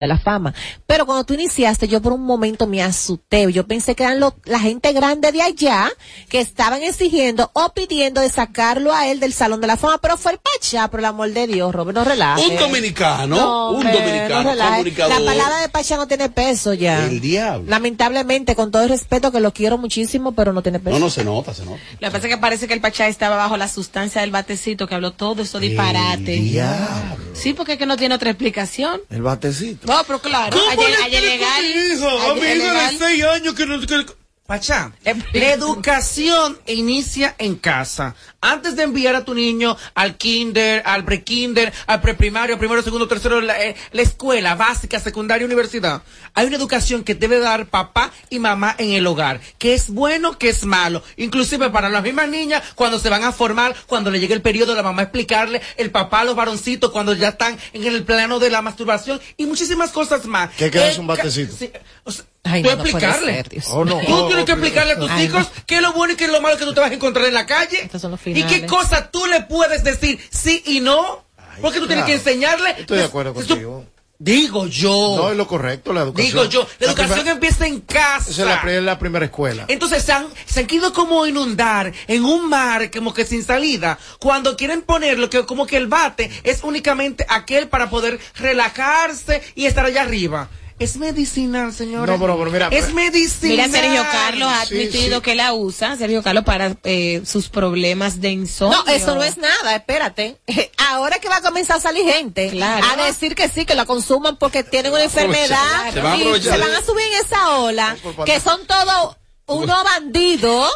de la fama. Pero cuando tú iniciaste, yo por un momento me asusté. Yo pensé que eran lo- la gente grande de allá que estaban exigiendo o pidiendo de sacarlo a él del Salón de la Fama. Pero fue el Pachá, por el amor de Dios, Robert, no relaje. Un dominicano, No, un hombre, dominicano, no. La palabra de Pachá no tiene peso ya. El diablo. Lamentablemente, con todo el respeto que lo quiero muchísimo, pero no tiene peso. No, no se nota, se nota. Lo que pasa es que parece que el Pachá estaba bajo la sustancia del batecito que habló todo eso disparate. diablo. Sí, porque es que no tiene otra explicación. El batecito. No, pero claro, ayer, ayer legal. ayer legal. seis años que no... que- Pachá, la educación inicia en casa. Antes de enviar a tu niño al kinder, al pre-kinder, al preprimario, primero, segundo, tercero, la, eh, la escuela básica, secundaria, universidad, hay una educación que debe dar papá y mamá en el hogar. Que es bueno, que es malo. Inclusive para las mismas niñas, cuando se van a formar, cuando le llegue el periodo, la mamá explicarle, el papá a los varoncitos, cuando ya están en el plano de la masturbación y muchísimas cosas más. ¿Qué queda es Eh, un batecito? sí, o sea, Ay, tú no, no explicarle. ser, Dios. Oh, no. Tú Oh, tienes que explicarle a tus Ay, hijos qué es lo bueno y qué es lo malo que tú te vas a encontrar en la calle. Estos son los y qué finales. cosa tú le puedes decir sí y no. Porque tú tienes que claro. enseñarle. Estoy de acuerdo contigo. Digo yo. No es lo correcto, la educación. digo yo. La educación primera- empieza en casa. Esa es la, la primera escuela. Entonces se han, se han querido como inundar en un mar como que sin salida. Cuando quieren ponerlo que como que el bate es únicamente aquel para poder relajarse y estar allá arriba. Es medicinal, señores. No, pero- pero mira, es medicinal. Mira, Sergio Carlos ha admitido sí. que la usa, Sergio Carlos, para eh, sus problemas de insomnio. No, eso no es nada, espérate. Ahora que va a comenzar a salir gente Claro. a decir que sí, que la consuman porque tienen una enfermedad Se van a y se van a subir en esa ola, que son todos unos bandidos.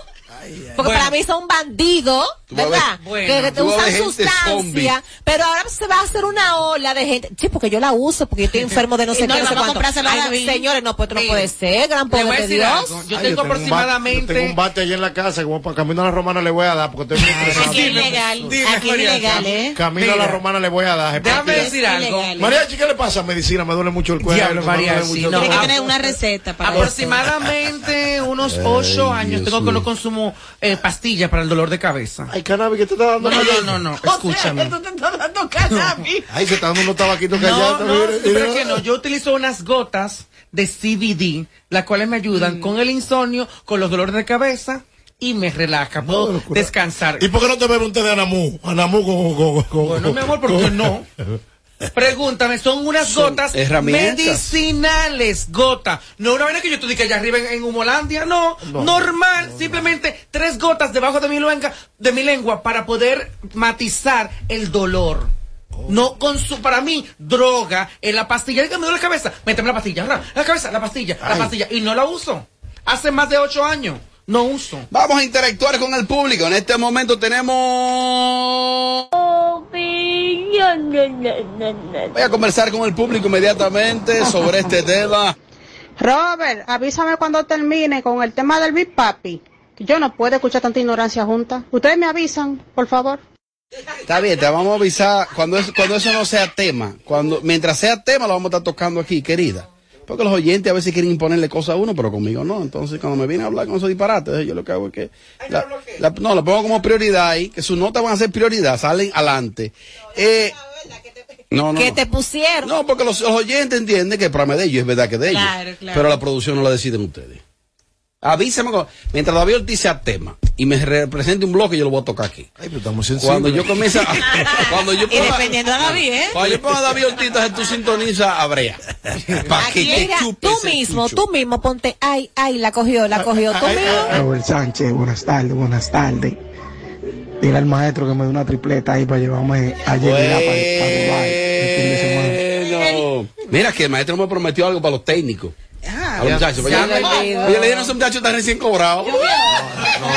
Porque Bueno. para mí son bandidos, ¿verdad? bueno, que, que te usan zombie. sustancia, pero ahora se va a hacer una ola de gente. Sí, porque yo la uso, porque yo estoy enfermo de no sé no, qué, no sé cuánto. Ay, señores, no, pues esto no puede ser, gran poder de decir Dios. algo. Yo Ay, tengo un bate- aproximadamente. yo tengo un bate allá en la casa, como para camino a la romana le voy a dar, porque estoy muy Aquí es ilegal. Aquí es ilegal, ¿eh? Camino a la romana le voy a dar. Déjame María, decir algo. Mariachi, ¿qué le pasa? Medicina, me duele mucho el cuello. Mariachi, no. Tiene que tener una receta para. Aproximadamente unos ocho años tengo que no mío. Eh, pastillas para el dolor de cabeza. Ay, cannabis, ¿qué te está dando? No, no, no, no, no, escúchame. Esto te está dando cannabis. Ay, se está dando unos tabaquitos No, callados. no, mire, pero que no. Yo utilizo unas gotas de CBD, las cuales me Mm. ayudan con el insomnio, con los dolores de cabeza y me relaja. Puedo locura. descansar. ¿Y por qué no te bebe un té de Anamú? Anamú con... con, con Bueno, mi amor, ¿por qué no? Pregúntame, son unas Son gotas medicinales, gota. No una vaina que yo te diga allá arriba en, en Humolandia, no. No, Normal, simplemente tres gotas debajo de mi lengua, de mi lengua para poder matizar el dolor. No con su, para mí, droga en la pastilla. Dígame, me duele la cabeza. Méteme la pastilla, la cabeza, la pastilla, la pastilla. Y no la uso. Hace más de ocho años. No uso. Vamos a interactuar con el público. En este momento tenemos... Voy a conversar con el público inmediatamente sobre este tema. Robert, avísame cuando termine con el tema del Big Papi. que Yo no puedo escuchar tanta ignorancia junta. Ustedes me avisan, por favor. Está bien, te vamos a avisar cuando, es- cuando eso no sea tema. Cuando, mientras sea tema, lo vamos a estar tocando aquí, querida. Porque los oyentes a veces quieren imponerle cosas a uno, pero conmigo no. Entonces, cuando me viene a hablar con esos disparates, yo lo que hago es que. la- la- no, lo pongo como prioridad ahí, que sus notas van a ser prioridad, salen adelante. Eh, no, no. Que te pusieron. No, porque los, los oyentes entienden que el programa es de ellos, es verdad que es de ellos. Claro, claro. Pero la producción no la deciden ustedes. Avísame, mientras David Ortiz sea tema y me represente un bloque, yo lo voy a tocar aquí. Ay, pero estamos sensibles. Cuando yo comienza, cuando yo Y ponga, dependiendo de David, ¿eh? cuando yo ponga a David Ortiz, tú sintonizas a Brea. Para que te Mira, tú ese mismo, tú mismo ponte, ay, ay, la cogió, la cogió, tú ay, mismo. Robert Sánchez, buenas tardes, buenas tardes. Dile al maestro que me dé una tripleta ahí para llevarme a llegar para, para. Bueno. Mira que el maestro me prometió algo para los técnicos. Ah, a los muchachos. Pues ya ya- me Oye, le dieron a esos muchachos están recién cobrados.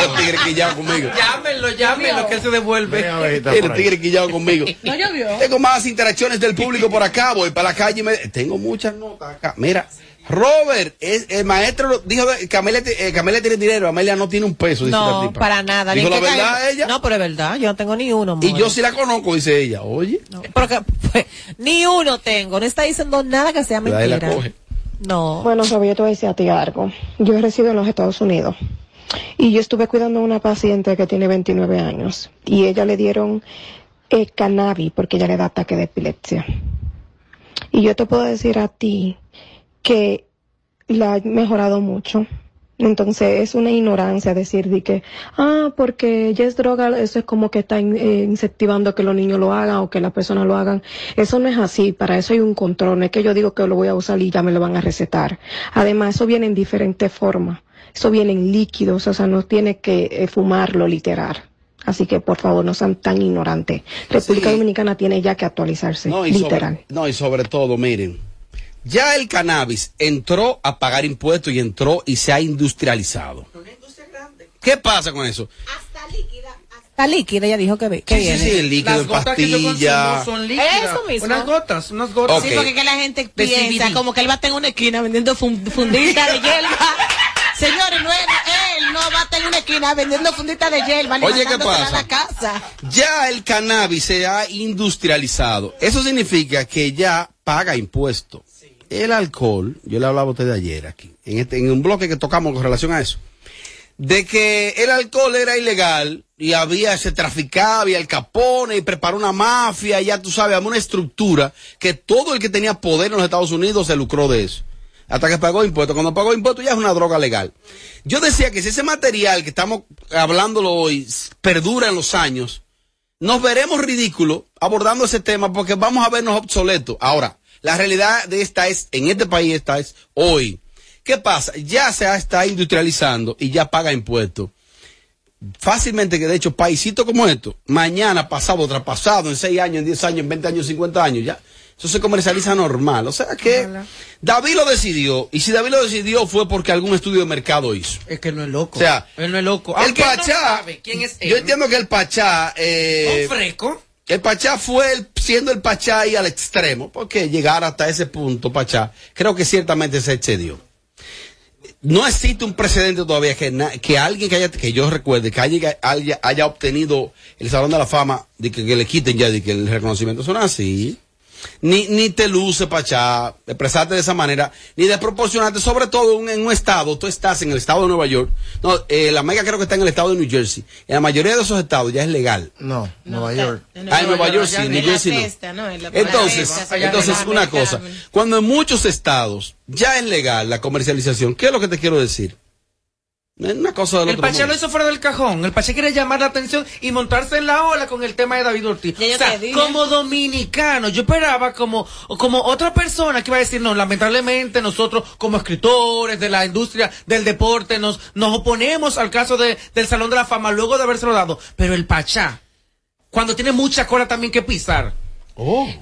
El tigre quillado conmigo. Llámenlo, llámenlo, que él se devuelve. Ahí. tigre quillado conmigo. No llovió. Tengo más interacciones del público por acá, voy para la calle y me... Tengo muchas notas acá. Mira, Robert, es, el maestro dijo de- que Amelia, eh, que Amelia tiene dinero, Amelia no tiene un peso. dice la No, tipa. para nada. Dijo la que verdad caiga- ella. No, pero es verdad, yo no tengo ni uno. y yo sí la conozco, dice ella. Oye, Porque, pues, ni uno tengo, no está diciendo nada que sea mentira. la coge. No. Bueno, Robert, yo te voy a decir a ti algo. Yo resido en los Estados Unidos. Y yo estuve cuidando a una paciente que tiene 29 años. Y ella le dieron eh, cannabis porque ella le da ataque de epilepsia. Y yo te puedo decir a ti que la ha mejorado mucho. Entonces es una ignorancia decir de que, ah, porque ya es droga, eso es como que está in- eh, incentivando que los niños lo hagan o que las personas lo hagan. Eso no es así, para eso hay un control, no es que yo digo que lo voy a usar y ya me lo van a recetar. Además, eso viene en diferentes formas. Eso viene en líquidos, o sea, no tiene que eh, fumarlo literal. Así que por favor no sean tan ignorantes. República Sí. Dominicana tiene ya que actualizarse, No y, literal. sobre, no, y sobre todo, miren, ya el cannabis entró a pagar impuestos y entró y se ha industrializado. ¿Qué pasa con eso? Está líquida, ella dijo que, ve- que Sí, sí, viene. sí, el líquido Las en gotas que yo pastilla. consumo son líquidas. Eso mismo. Unas gotas, unas gotas. Ok. Sí, porque que la gente piensa como que él va a estar en una esquina vendiendo fun- funditas de hierba. Señores, no es, él no va a estar en una esquina vendiendo funditas de hierba. Oye, ¿qué pasa? la casa. Ya el cannabis se ha industrializado. Eso significa que ya paga impuestos. El alcohol, yo le hablaba a usted ayer aquí, en, este, en un bloque que tocamos con relación a eso, de que el alcohol era ilegal y había, se traficaba, había el capone y preparó una mafia, ya tú sabes, había una estructura que todo el que tenía poder en los Estados Unidos se lucró de eso. Hasta que pagó impuestos. Cuando pagó impuestos ya es una droga legal. Yo decía que si ese material que estamos hablándolo hoy perdura en los años, nos veremos ridículos abordando ese tema porque vamos a vernos obsoletos. Ahora, la realidad de esta es, en este país esta es hoy. ¿Qué pasa? Ya se está industrializando y ya paga impuestos. Fácilmente que de hecho, paisitos como esto, mañana, pasado, traspasado, en 6 años, en 10 años, en 20 años, 50 años, ya. Eso se comercializa normal. O sea que David lo decidió. Y si David lo decidió fue porque algún estudio de mercado hizo. Es que no es loco. O sea, él no es loco. El Aunque él no Pachá, sabe quién es él. yo entiendo que el Pachá, eh, Un freco. el Pachá fue el- siendo el Pachá ahí al extremo, porque llegar hasta ese punto, Pachá, creo que ciertamente se excedió. No existe un precedente todavía que, na- que alguien que haya, que yo recuerde, que haya, haya, haya obtenido el Salón de la Fama, de que, que le quiten ya de que el reconocimiento son así. Ni, ni te luce, Pachá, expresarte de esa manera, ni desproporcionarte, sobre todo en, en un estado, tú estás en el estado de Nueva York, no, eh, la mega creo que está en el estado de New Jersey, en la mayoría de esos estados ya es legal. No, Nueva está- York. en Ah, en Nueva York sí, en New Jersey no. fiesta, ¿no? En la- Entonces, la entonces en una cosa, cuando en muchos estados ya es legal la comercialización, ¿qué es lo que te quiero decir? Es una cosa del El otro Pachá mundo. lo hizo fuera del cajón. El Pachá quiere llamar la atención y montarse en la ola con el tema de David Ortiz. O sea, como dominicano, yo esperaba como, como otra persona que iba a decir, no, lamentablemente nosotros como escritores de la industria del deporte nos, nos oponemos al caso de, del Salón de la Fama luego de habérselo dado. Pero el Pachá, cuando tiene mucha cola también que pisar.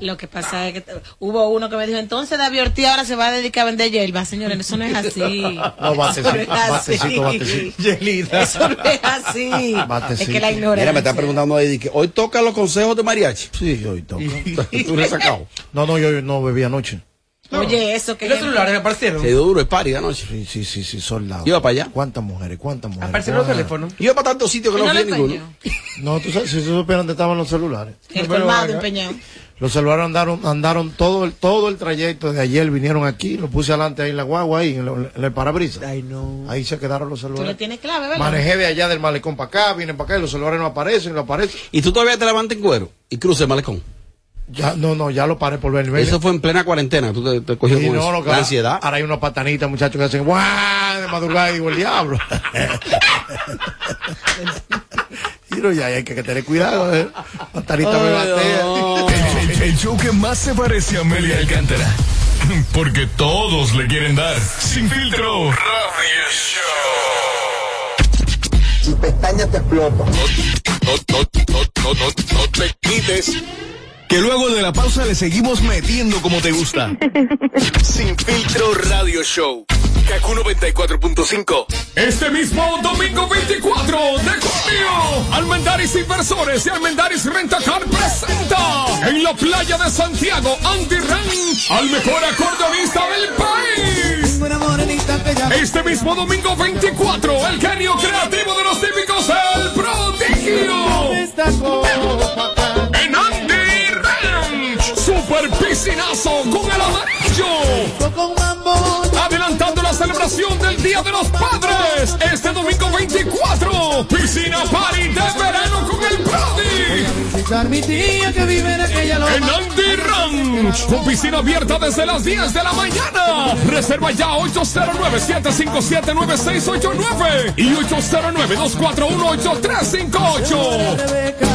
Lo que pasa es que hubo uno que me dijo, entonces David Ortiz ahora se va a dedicar a vender hierba. Señores, eso no es así. No, batecito, Eso no es así. batecito. Eso no es así. Batecito. Es que la ignorancia. Mira, me está preguntando ahí, que hoy toca los consejos de mariachi. Sí, hoy toca. Tú le has sacado. No, no, yo yo no bebí anoche. Oye, eso que... ¿Y los celulares aparecieron? Se dio duro el party de anoche. Sí, sí, sí, sí, soldado. Iba para allá. ¿Cuántas mujeres? ¿Cuántas mujeres? Aparecieron los ¿Cuántas? teléfonos. Iba para tantos sitios que ¿Y no no a ninguno. No, tú sabes, si tú supieras dónde estaban los celulares. El colmado empeñado. Los celulares andaron, andaron todo el, todo el trayecto de ayer, vinieron aquí, lo puse adelante ahí en la guagua, ahí, en, lo- en el parabrisas. Ay, no. Ahí se quedaron los Tú le celulares. tienes clave, ¿verdad? Manejé de allá del malecón para acá, vienen para acá y los celulares no aparecen, no aparecen. Y tú todavía te levantas en cuero y cruces el malecón. Ya, no, no, ya lo paré por ver. Eso fue en plena cuarentena. Tú te, te cogió con no, que la ansiedad. Ahora hay unos patanitas, muchachos, que hacen ¡guau! de madrugada y digo, el diablo. y no, ya hay que, que tener cuidado, ¿eh? Patanita me Ay, batea. no. El, el- el show que más se parece a Amelia Alcántara. Porque todos le quieren dar. Sin filtro. Radio Show. y pestañas te explotan. No, no, no, no, no, no te quites. Que luego de la pausa le seguimos metiendo como te gusta. Sin filtro Radio Show. Kaku 94.5. Este mismo domingo 24 de junio, Almendaris Inversores y Almendaris Rentacar presenta en la playa de Santiago, Andy Ranch, al mejor acordeonista del país. Este mismo domingo 24, el genio creativo de los típicos, el prodigio. En Andy super piscinazo con el amarillo. Adelantando las celebración del Día de los Padres. Este domingo 24. Piscina Party de verano con el Brody. Visitar mi tía que vive en aquella loma. En Andy Ranch. Con piscina abierta desde las 10 de la mañana. Reserva ya 809-757-9689 y 809-241-8358.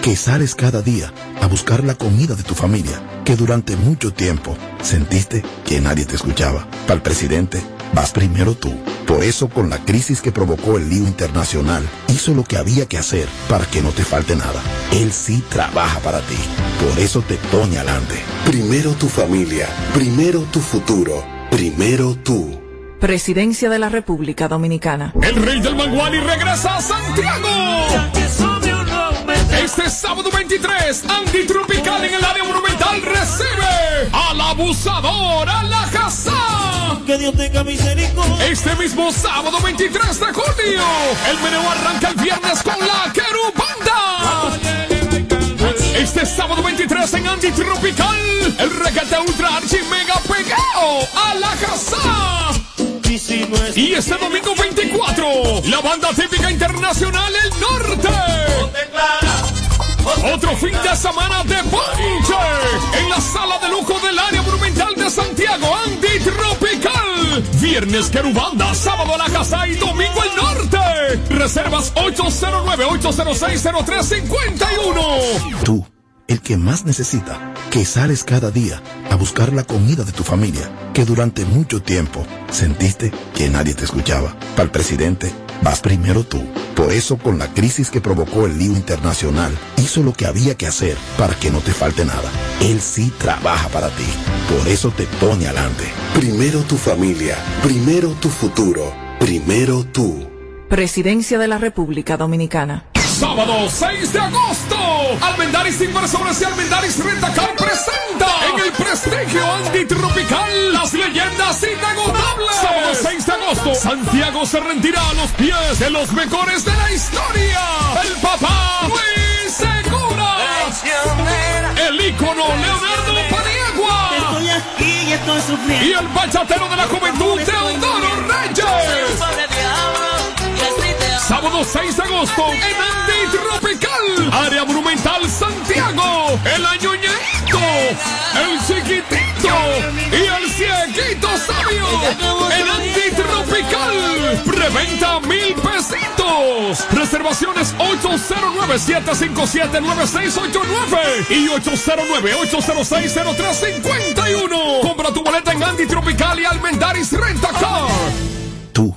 que sales cada día a buscar la comida de tu familia, que durante mucho tiempo sentiste que nadie te escuchaba. Para el presidente, vas primero tú. Por eso, con la crisis que provocó el lío internacional, hizo lo que había que hacer para que no te falte nada. Él sí trabaja para ti. Por eso te pone adelante. Primero tu familia, primero tu futuro, primero tú. Presidencia de la República Dominicana. El rey del Manguani regresa a Santiago. Este sábado 23, Andy Tropical en el área monumental recibe al abusador, a la Hazá. Que Dios tenga misericordia. Este mismo sábado 23 de junio, el meneo arranca el viernes con la Querubanda. Este sábado 23 en Andy Tropical, el regate ultra archi mega pegao a la. Y este domingo 24, la banda típica internacional El Norte. Otro fin de semana de ponche en la sala de lujo del área monumental de Santiago, Andy Tropical. Viernes Querubanda, sábado La Casa y domingo El Norte. Reservas 809-806-0351. Tú, el que más necesita, que sales cada día a buscar la comida de tu familia, que durante mucho tiempo sentiste que nadie te escuchaba. Para el presidente, vas primero tú. Por eso, con la crisis que provocó el lío internacional, hizo lo que había que hacer para que no te falte nada. Él sí trabaja para ti. Por eso te pone adelante. Primero tu familia, primero tu futuro, primero tú. Presidencia de la República Dominicana. Sábado 6 de agosto, Almendaris Inversores y Almendaris Rentacar presenta en el prestigio antitropical las leyendas inagotables. Sábado 6 de agosto, Santiago se rendirá a los pies de los mejores de la historia. El papá Luis Segura. El ícono Leonardo Paniagua. Estoy aquí y estoy sufriendo. Y el bachatero de la juventud, Teodoro Reyes. Sábado 6 de agosto en Andy Tropical, área monumental Santiago, el añoñadito, el chiquitito y el cieguito sabio en Andy Tropical. Preventa mil pesitos. Reservaciones 809-757-9689 y 809-806-0351. Compra tu boleta en Andy Tropical y Almendaris Rentacar. Tú,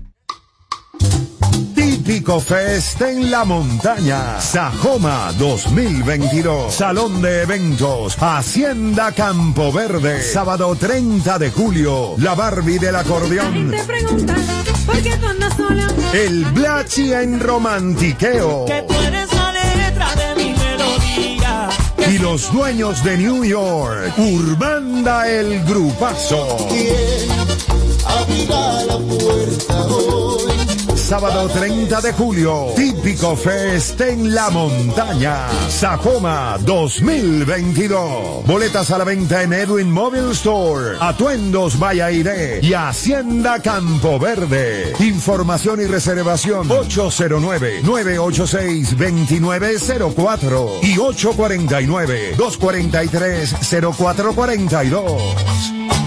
Típico Fest en la montaña. Sajoma 2022. Salón de eventos. Hacienda Campo Verde. Sábado 30 de julio. La Barbie del acordeón. El Blachi en romantiqueo. Que tú eres la letra de mi melodía. Y los dueños de New York. Urbanda el Grupazo. Abrirá la puerta hoy. Sábado 30 de julio, típico Fest en la montaña. Sajoma 2022. Boletas a la venta en Edwin Mobile Store, Atuendos Vallairé y Hacienda Campo Verde. Información y reservación 809-986-2904 y 849-243-0442.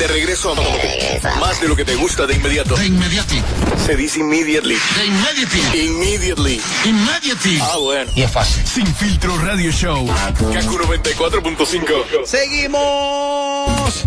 De regreso a más de lo que te gusta de inmediato. De inmediati. Se dice immediately. De immediately. Immediately. Immediately. Ah, bueno. Y es fácil. Sin filtro radio show. Kaku 94.5. Seguimos.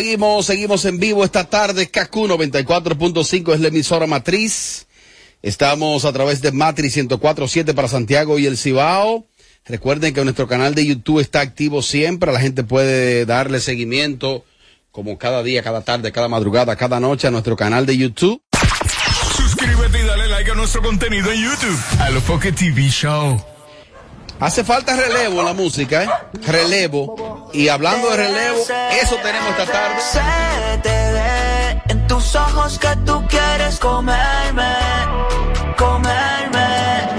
Seguimos, seguimos en vivo esta tarde. KQ 94.5 es la emisora matriz. Estamos a través de Matriz 104.7 para Santiago y el Cibao. Recuerden que nuestro canal de YouTube está activo siempre. La gente puede darle seguimiento como cada día, cada tarde, cada madrugada, cada noche a nuestro canal de YouTube. Suscríbete y dale like a nuestro contenido en YouTube. A lo Foque TV Show. Hace falta relevo en la música, ¿eh? Relevo. Y hablando de relevo, eso tenemos esta tarde. Comerme.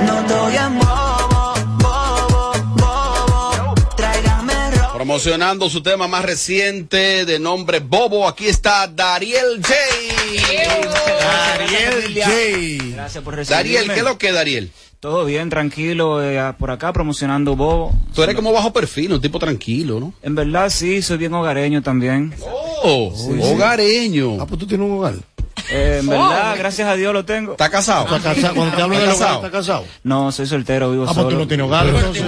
No doy bobo, Promocionando su tema más reciente de nombre Bobo, aquí está Dariel J. Dariel J. Gracias por recibirme. Dariel, ¿qué es lo que Dariel? Todo bien, tranquilo, eh, por acá promocionando Bobo. Tú eres como bajo perfil, un tipo tranquilo, ¿no? En verdad sí, soy bien hogareño también. Oh, hogareño. Ah, pues tú tienes un hogar. Eh, en verdad, gracias a Dios lo tengo. ¿Está casado? ¿Está casado? Cuando te hablo del hogar, ¿está casado? No, soy soltero, vivo Ah, solo. pues tú no tienes hogar, entonces.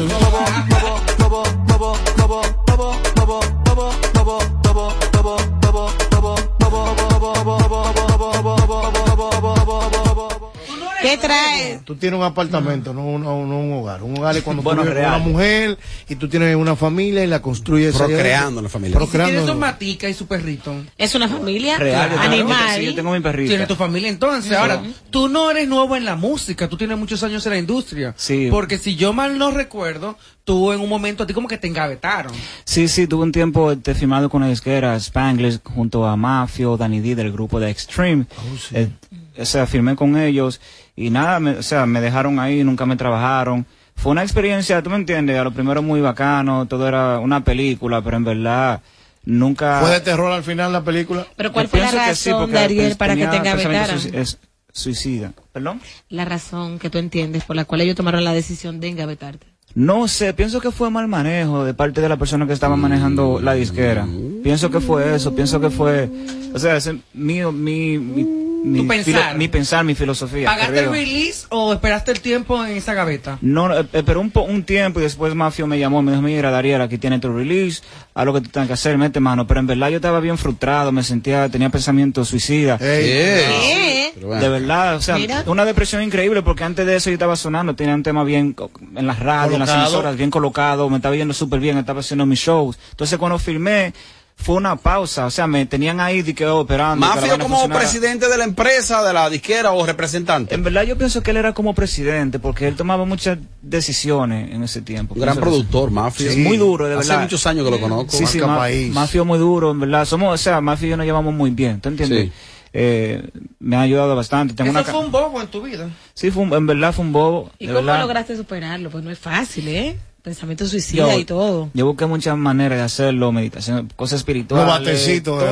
¿Qué trae? Tú tienes un apartamento, no un, no un hogar. Un hogar es cuando Bueno, tú vives con real. una mujer y tú tienes una familia y la construyes. Procreando la familia. Tiene Procreando. su matica y su perrito. ¿Es una familia? Real, yo tengo- Animal. sí, yo tengo mi perrita. Tiene tu familia entonces. Ahora, tú no eres nuevo en la música, tú tienes muchos años en la industria. Sí. Porque si yo mal no recuerdo, tú en un momento a ti como que te engavetaron. Sí, sí, tuve un tiempo este, firmado con la disquera Spanglish junto a Mafio, Danny D del grupo de Extreme. Eh, o sea, firmé con ellos y nada, me- o sea, me dejaron ahí, nunca me trabajaron. Fue una experiencia, tú me entiendes, a lo primero muy bacano, todo era una película, pero en verdad nunca... ¿Fue de terror al final la película? Pero ¿cuál Yo fue la sí, razón, porque, Dariel, para que te engavetaran? suicida. ¿Perdón? La razón que tú entiendes por la cual ellos tomaron la decisión de engavetarte. No sé, pienso que fue mal manejo de parte de la persona que estaba manejando la disquera. Pienso que fue eso, pienso que fue, o sea, ese, mi, mi, mi, mi, Tu pensar. filo- mi pensar, mi filosofía. ¿Pagaste el release o esperaste el tiempo en esa gaveta? No, no, eh, esperé un, po- un tiempo y después Mafio me llamó, me dijo, mira, Dariel, aquí tiene tu release, haz lo que tú tengas que hacer, mete mano. Pero en verdad yo estaba bien frustrado, me sentía, tenía pensamientos suicidas. ¿Qué? De verdad, o sea, Mira. una depresión increíble porque antes de eso yo estaba sonando, tenía un tema bien en las radios, en las emisoras, bien colocado, me estaba yendo súper bien, estaba haciendo mis shows. Entonces cuando filmé, fue una pausa, o sea, me tenían ahí de que, oh, esperando. Mafio como funcionara. presidente de la empresa, de la disquera o representante. En verdad yo pienso que él era como presidente porque él tomaba muchas decisiones en ese tiempo. Un gran productor, Mafio. Sí, muy duro, de Hace verdad. muchos años que lo conozco. Sí, sí, Ma- país. Mafio muy duro, en verdad. Somos, o sea, Mafio y yo nos llevamos muy bien, ¿tú entiendes? Sí. Eh, me ha ayudado bastante. Tengo Eso una fue un bobo en tu vida. Sí, fue un- en verdad fue un bobo. ¿Y de cómo verdad. lograste superarlo? Pues no es fácil, ¿eh? Pensamiento suicida Yo- y todo. Yo busqué muchas maneras de hacerlo, meditación, cosas espirituales. Los batecitos.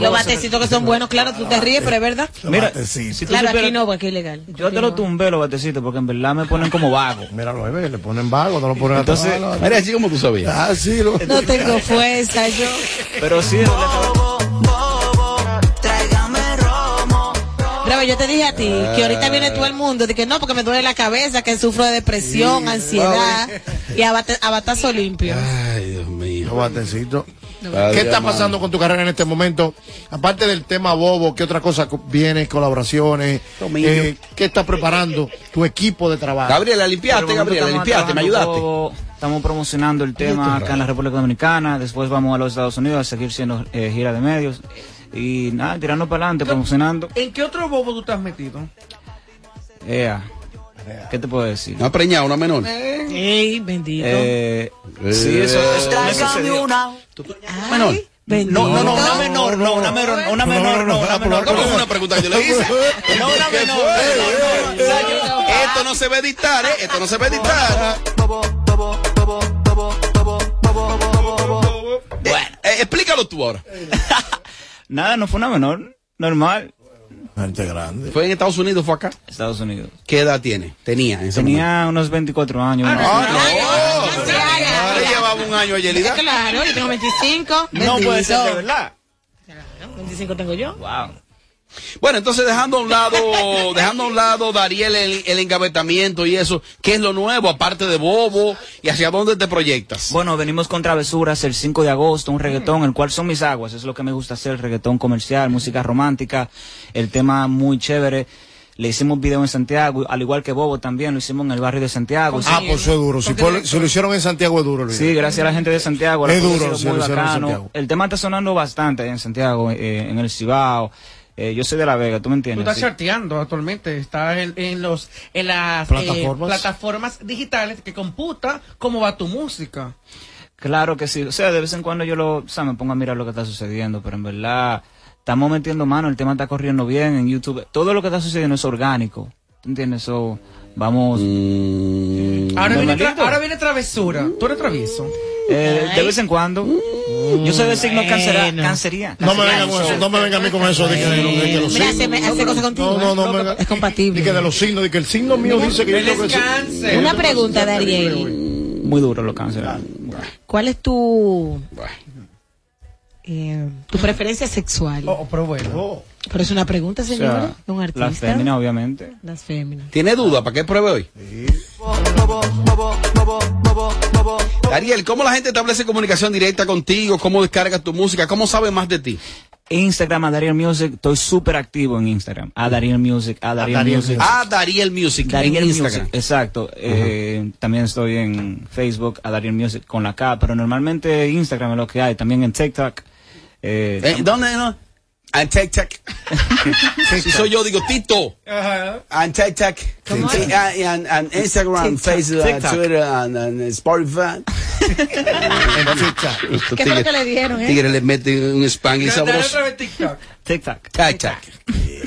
Los batecitos que son buenos, claro, tú te ríes, pero es verdad. Mira, si tú Claro, aquí supieras- no, porque es ilegal. Yo te lo tumbé los batecitos porque en verdad me ponen como vago. Míralo, ahí, ve, le ponen vago, no lo ponen a Entonces, trabajar. Mira, así como tú sabías. Ah, sí, lo... No tengo fuerza, yo. Pero sí, Yo te dije a ti que ahorita viene todo el mundo de que no, porque me duele la cabeza, que sufro de depresión, ansiedad y a, bate- a batazo limpio. Ay, Dios mío. Los batecitos. Padre ¿Qué está pasando con tu carrera en este momento? Aparte del tema bobo, ¿qué otra cosa co- viene? ¿Colaboraciones? Eh, ¿Qué está preparando tu equipo de trabajo? Gabriela, limpiaste, Gabriela, limpiaste, me ayudaste. Estamos promocionando el tema acá en la República Dominicana. Después vamos a los Estados Unidos a seguir siendo eh, gira de medios. Y nada, tirando para adelante, promocionando. ¿En qué otro bobo tú has metido? Ea. ¿Qué te puedo decir? Una preñada, una menor. Ey, bendito. Eh, sí, eso, eso me sucedió. Menor. No, no, no, una menor, no, una menor, una menor, no, una menor. ¿Cómo fue una pregunta que yo le hice? No, una ¿Qué menor. Esto no se va a editar, ¿eh? Esto no se va a editar. Eh, eh, explícalo tú ahora. Nada, no fue una menor, normal. Gente grande. ¿Fue en Estados Unidos fue acá? Estados Unidos. ¿Qué edad tiene? Tenía en ese momento. Tenía unos 24 años. Ah, ¿no? no. Ahora llevaba un año a Yelida. Claro, yo tengo 25. No puede ser de verdad. 25 tengo yo. Wow. Bueno, entonces dejando a un lado, dejando a un lado, Dariel, el, el engavetamiento y eso, ¿qué es lo nuevo aparte de Bobo y hacia dónde te proyectas? Bueno, venimos con Travesuras el 5 de agosto, un reggaetón, el cual son mis aguas, es lo que me gusta hacer, reggaetón comercial, música romántica, el tema muy chévere. Le hicimos video en Santiago, al igual que Bobo también, lo hicimos en el barrio de Santiago. Ah, pues eso es duro. Si, lo hicieron en Santiago es duro. Luis. Sí, gracias a la gente de Santiago. la Es duro, sí, muy lo hicieron en bacano. Santiago. El tema está sonando bastante en Santiago, eh, en el Cibao. Eh, yo soy de La Vega, ¿tú me Tú entiendes? estás Sí. charteando actualmente, estás en, en los en las Plataformas. eh, plataformas digitales que computa cómo va tu música. Claro que sí. O sea, de vez en cuando yo lo, o sea, me pongo a mirar lo que está sucediendo, pero en verdad estamos metiendo mano, el tema está corriendo bien en YouTube. Todo lo que está sucediendo es orgánico. ¿Tú entiendes? So, vamos. Ahora viene, tra- Normalito. ahora viene travesura. Tú eres travieso. Eh, de vez en cuando. Yo soy de signo cancera, cancería. No me venga con eso, no me venga a mí con eso de que, de, de que los Mira, signos. hace, me- hace cosas contigo. No, no, no, Es compatible. de que de los signos, de que el signo mío dice que yo tengo que ser. Una pregunta, Dariel. Muy duro los cánceres. ¿Cuál es tu eh, tu preferencia sexual? pero bueno. Pero es una pregunta, O sea, señora. de un artista. las féminas, obviamente. Las féminas. ¿Tiene duda? ¿Para qué pruebe hoy? Ariel, ¿cómo la gente establece comunicación directa contigo? ¿Cómo descarga tu música? ¿Cómo sabe más de ti? Instagram, a Dariel Music. Estoy súper activo en Instagram. A Dariel Music, a Dariel, Dariel Music. A Dariel Music en Dariel Instagram. Music, exacto. Eh, también estoy en Facebook, a Dariel Music con la K, pero normalmente Instagram es lo que hay. También en TikTok. Eh, Eh, ¿Dónde no? En TikTok. si soy yo, digo Tito. En TikTok. ¿Cómo Sí, es? ah, y en, en Instagram. Facebook. Twitter, en, en Spotify. ¿Qué fue lo que le dieron, eh? Tigres le meten un spanglish sabroso. TikTok. TikTok. TikTok.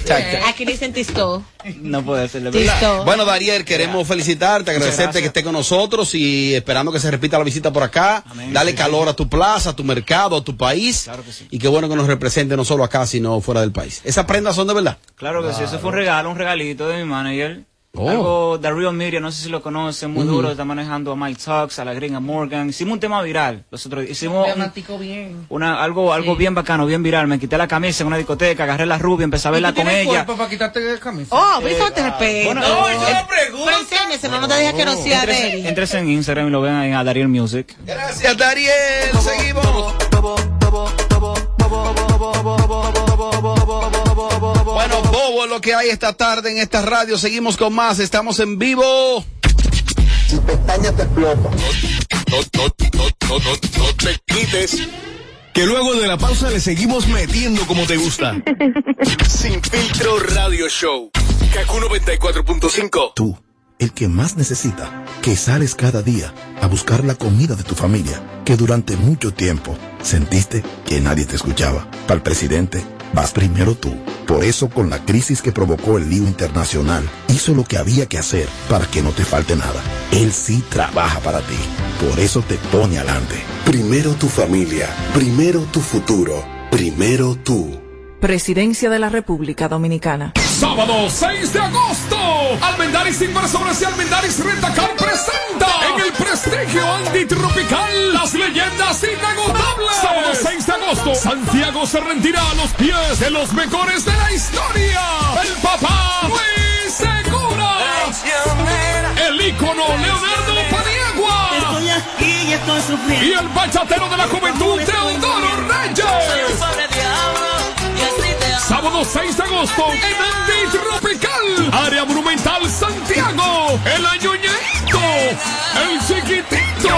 Eh, Aquí le dicen tisto. No puede ser verdad. Bueno, Dariel, queremos felicitarte, agradecerte que esté con nosotros y esperando que se repita la visita por acá. Dale calor a tu plaza, a tu mercado, a tu país. Y qué bueno que nos represente no solo acá, sino fuera del país. ¿Esas prendas son de verdad? Claro que sí, eso fue un regalo, un regalito de mi manager. Oh. Algo The Real Media, no sé si lo conocen, muy Ujú. duro, está manejando a Mike Talks, a la gringa Morgan. Hicimos un tema viral. Nosotros hicimos un- bien. una, algo, algo bien bacano, bien viral. Me quité la camisa en una discoteca, agarré la rubia, empecé a verla con ella. para quitarte la camisa? Oh, ¿ves cómo te respeto? bueno, no, yo Eh. Pero enséñese, no, no te dejes que no sea de él. entres en Instagram y lo ven ahí a Dariel Music. Gracias, Dariel. Seguimos. Bueno, Bobo, es lo que hay esta tarde en esta radio. Seguimos con más. Estamos en vivo. Si pestañas te explota. No, no, no, no, no, no te quites. Que luego de la pausa le seguimos metiendo como te gusta. Sin filtro radio show. Kaku 94.5. Tú, el que más necesita, que sales cada día a buscar la comida de tu familia, que durante mucho tiempo sentiste que nadie te escuchaba. Para el presidente, vas primero tú. Por eso, con la crisis que provocó el lío internacional, hizo lo que había que hacer para que no te falte nada. Él sí trabaja para ti. Por eso te pone adelante. Primero tu familia, primero tu futuro, primero tú. Presidencia de la República Dominicana. Sábado 6 de agosto, Almendaris Inversores y Almendaris Rentacar presenta en el prestigio antitropical las leyendas inagotables. Sábado 6 de agosto, Santiago se rendirá a los pies de los mejores de la historia. El papá Luis Segura. El ícono Leonardo Paniagua. Estoy aquí y estoy sufriendo. Y el bachatero de la juventud, Teodoro Reyes. Sábado 6 de agosto en Andy Tropical, área monumental Santiago, el añoñito, el chiquitito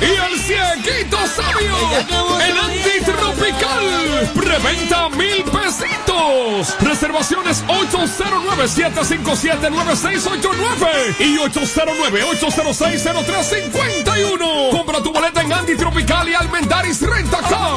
y el cieguito sabio. En Andy Tropical, preventa mil pesitos. Reservaciones 809-757-9689 y 809-806-0351. Compra tu boleta en Andy Tropical y Almendaris Rentacar.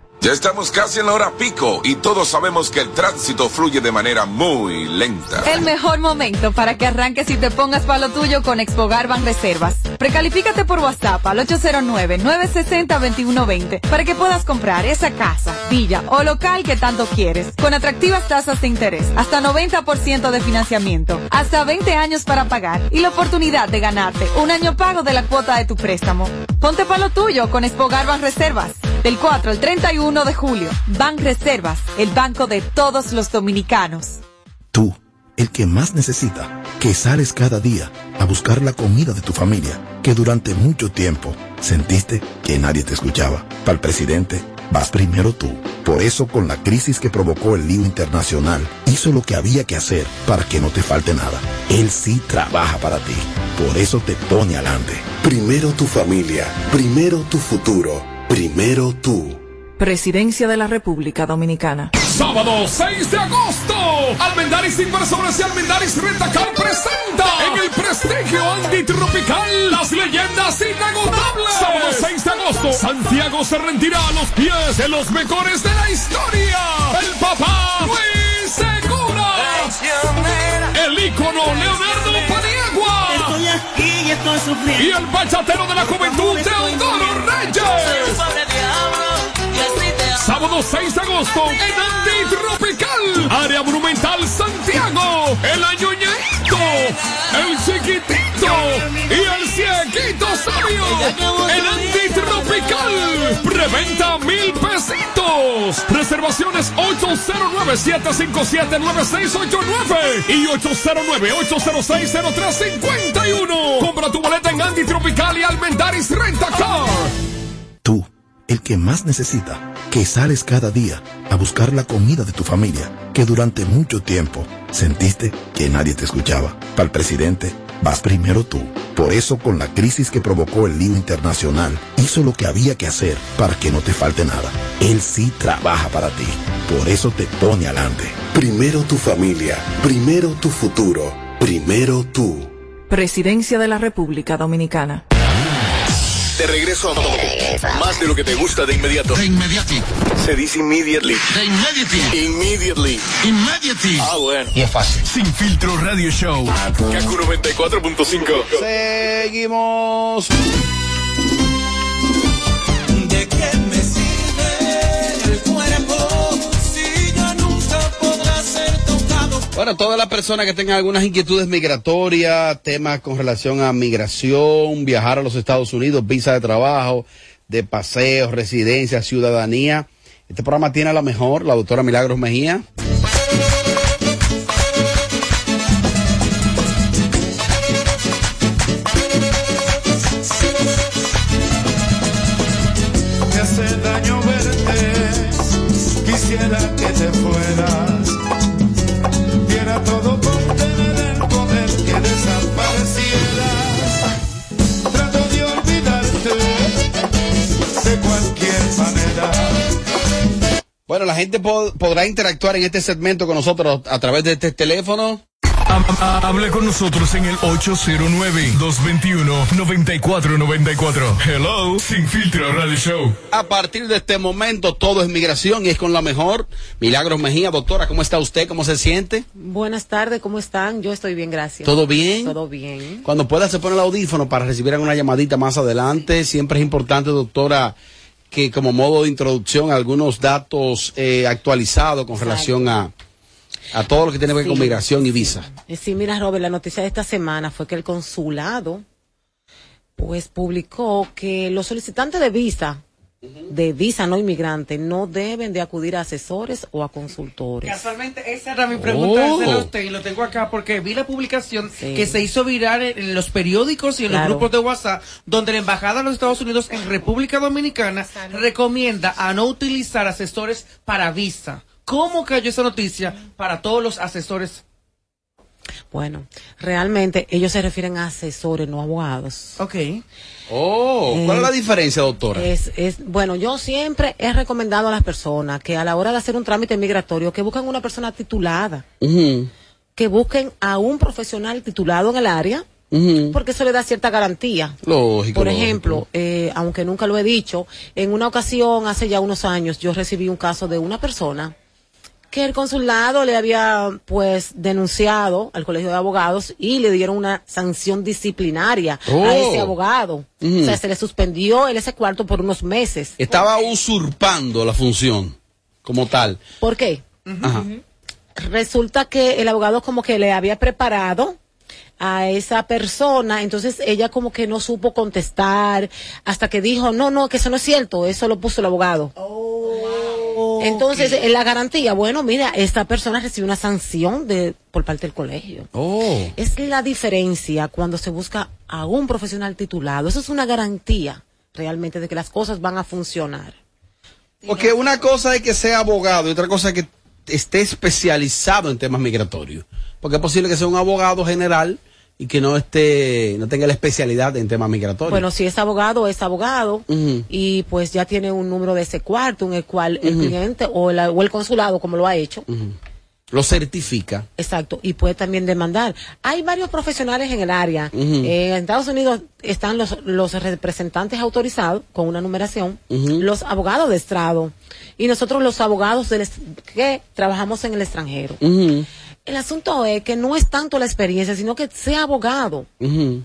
Ya estamos casi en la hora pico y todos sabemos que el tránsito fluye de manera muy lenta. El mejor momento para que arranques y te pongas para lo tuyo con Expogar Ban Reservas. Precalifícate por WhatsApp al 809-960-2120 para que puedas comprar esa casa, villa o local que tanto quieres, con atractivas tasas de interés, hasta 90% de financiamiento, hasta 20 años para pagar y la oportunidad de ganarte un año pago de la cuota de tu préstamo. Ponte para lo tuyo con Expogar Ban Reservas. Del 4 al 31 de julio, Ban Reservas, el banco de todos los dominicanos. Tú, el que más necesita, que sales cada día a buscar la comida de tu familia, que durante mucho tiempo sentiste que nadie te escuchaba. Para el presidente, vas primero tú. Por eso, con la crisis que provocó el lío internacional, hizo lo que había que hacer para que no te falte nada. Él sí trabaja para ti. Por eso te pone adelante. Primero tu familia, primero tu futuro, primero tú. Presidencia de la República Dominicana. Sábado 6 de agosto, Almendaris Inversores y Almendaris Rentacar presenta en el prestigio antitropical las leyendas inagotables. Sábado 6 de agosto, Santiago se rendirá a los pies de los mejores de la historia. El papá Luis Segura. El ícono Leonardo Paniagua. Estoy y estoy sufriendo. Y el bachatero de la juventud, Teodoro Reyes. Sábado 6 de agosto en Antitropical, Área Monumental Santiago, el añoñadito, el chiquitito y el cieguito sabio en Antitropical. Preventa mil pesitos. Reservaciones 809-757-9689 y 809-806-0351. Compra tu boleta en Antitropical y Almendaris Rentacar. Tú, el que más necesita, que sales cada día a buscar la comida de tu familia, que durante mucho tiempo sentiste que nadie te escuchaba. Para el presidente, vas primero tú. Por eso, con la crisis que provocó el lío internacional, hizo lo que había que hacer para que no te falte nada. Él sí trabaja para ti. Por eso te pone adelante. Primero tu familia, primero tu futuro, primero tú. Presidencia de la República Dominicana. De regreso a todo. Más de lo que te gusta de inmediato. De inmediati. Se dice immediately. De immediately. Immediately. Immediately. Ah, bueno. Y es fácil. Sin filtro radio show. Kaku 94.5. Seguimos. Bueno, todas las personas que tengan algunas inquietudes migratorias, temas con relación a migración, viajar a los Estados Unidos, visa de trabajo, de paseo, residencia, ciudadanía. Este programa tiene a la mejor, la doctora Milagros Mejía. Bueno, la gente po- podrá interactuar en este segmento con nosotros a través de este teléfono. Hable con nosotros en el 809-221-9494. Hello. Sin filtro radio show. A partir de este momento todo es migración y es con la mejor. Milagros Mejía, doctora, ¿cómo está usted? ¿Cómo se siente? Buenas tardes, ¿cómo están? Yo estoy bien, gracias. ¿Todo bien? Todo bien. Cuando pueda se pone el audífono para recibir una llamadita más adelante. Siempre es importante, doctora, que como modo de introducción algunos datos eh, actualizados con relación a, a todo lo que tiene que ver con migración y visa. Sí, mira, Robert, la noticia de esta semana fue que el consulado, pues, publicó que los solicitantes de visa, de visa no inmigrante, no deben de acudir a asesores o a consultores. Casualmente, esa era mi pregunta Oh. desde usted y lo tengo acá porque vi la publicación que se hizo viral en, en los periódicos y en Claro. los grupos de WhatsApp donde la Embajada de los Estados Unidos en República Dominicana recomienda a no utilizar asesores para visa. ¿Cómo cayó esa noticia para todos los asesores? Bueno, realmente ellos se refieren a asesores, no abogados. Ok. Oh, ¿cuál es la diferencia, doctora? Es, es, bueno, yo siempre he recomendado a las personas que a la hora de hacer un trámite migratorio, que busquen una persona titulada, que busquen a un profesional titulado en el área, porque eso le da cierta garantía. Lógico. Por lógico. ejemplo, eh, aunque nunca lo he dicho, en una ocasión, hace ya unos años, yo recibí un caso de una persona que el consulado le había pues denunciado al colegio de abogados y le dieron una sanción disciplinaria Oh. a ese abogado. O sea, se le suspendió el ese cuarto por unos meses. Estaba usurpando la función como tal. ¿Por qué? Ajá. Resulta que el abogado como que le había preparado a esa persona, entonces ella como que no supo contestar hasta que dijo, no, no, que eso no es cierto, eso lo puso el abogado. Entonces, en la garantía, bueno, mira, esta persona recibe una sanción de por parte del colegio. Oh. Es la diferencia cuando se busca a un profesional titulado. Eso es una garantía realmente de que las cosas van a funcionar. Porque una cosa es que sea abogado y otra cosa es que esté especializado en temas migratorios. Porque es posible que sea un abogado general y que no esté, no tenga la especialidad en temas migratorios. Bueno, si es abogado, es abogado y pues ya tiene un número de ese cuarto en el cual el Ujú. cliente o, la- o el consulado, como lo ha hecho, Lo certifica. Exacto, y puede también demandar. Hay varios profesionales en el área. Eh, en Estados Unidos están los, los representantes autorizados con una numeración, los abogados de estrado y nosotros los abogados del que trabajamos en el extranjero. El asunto es que no es tanto la experiencia, sino que sea abogado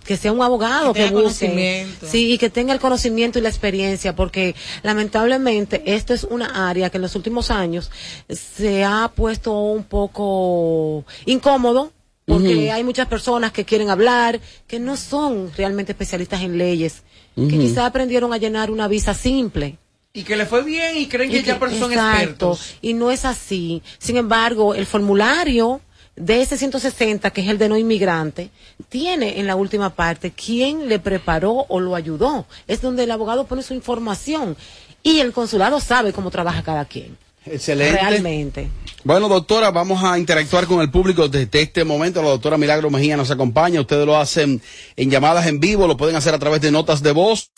que sea un abogado Que que, tenga busque conocimiento. sí y que tenga el conocimiento y la experiencia porque lamentablemente esto es una área que en los últimos años se ha puesto un poco incómodo porque hay muchas personas que quieren hablar que no son realmente especialistas en leyes que quizá aprendieron a llenar una visa simple Y que le fue bien y creen que y ya por son expertos. Y no es así. Sin embargo, el formulario de ese 160, que es el de no inmigrante, tiene en la última parte quién le preparó o lo ayudó. Es donde el abogado pone su información y el consulado sabe cómo trabaja cada quien. Excelente. Realmente. Bueno, doctora, vamos a interactuar con el público desde este momento. La doctora Milagro Mejía nos acompaña. Ustedes lo hacen en llamadas en vivo, lo pueden hacer a través de notas de voz.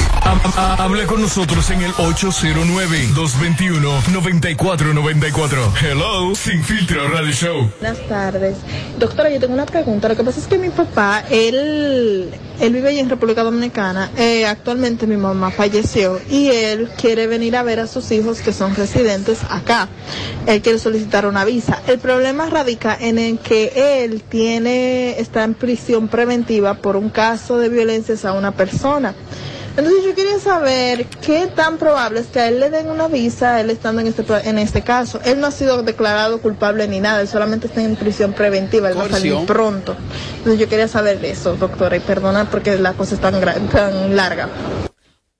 Hable con nosotros en el 809-221-9494. Hello, Sin Filtro Radio Show. Buenas tardes. Doctora, yo tengo una pregunta. Lo que pasa es que mi papá, él, él vive allí en República Dominicana. Eh, actualmente mi mamá falleció y él quiere venir a ver a sus hijos que son residentes acá. Él quiere solicitar una visa. El problema radica en el que él tiene, está en prisión preventiva por un caso de violencias a una persona. Entonces yo quería saber qué tan probable es que a él le den una visa, él estando en este, en este caso. Él no ha sido declarado culpable ni nada, él solamente está en prisión preventiva, él va a salir pronto. Entonces yo quería saber de eso, doctora, y perdona porque la cosa es tan, tan larga.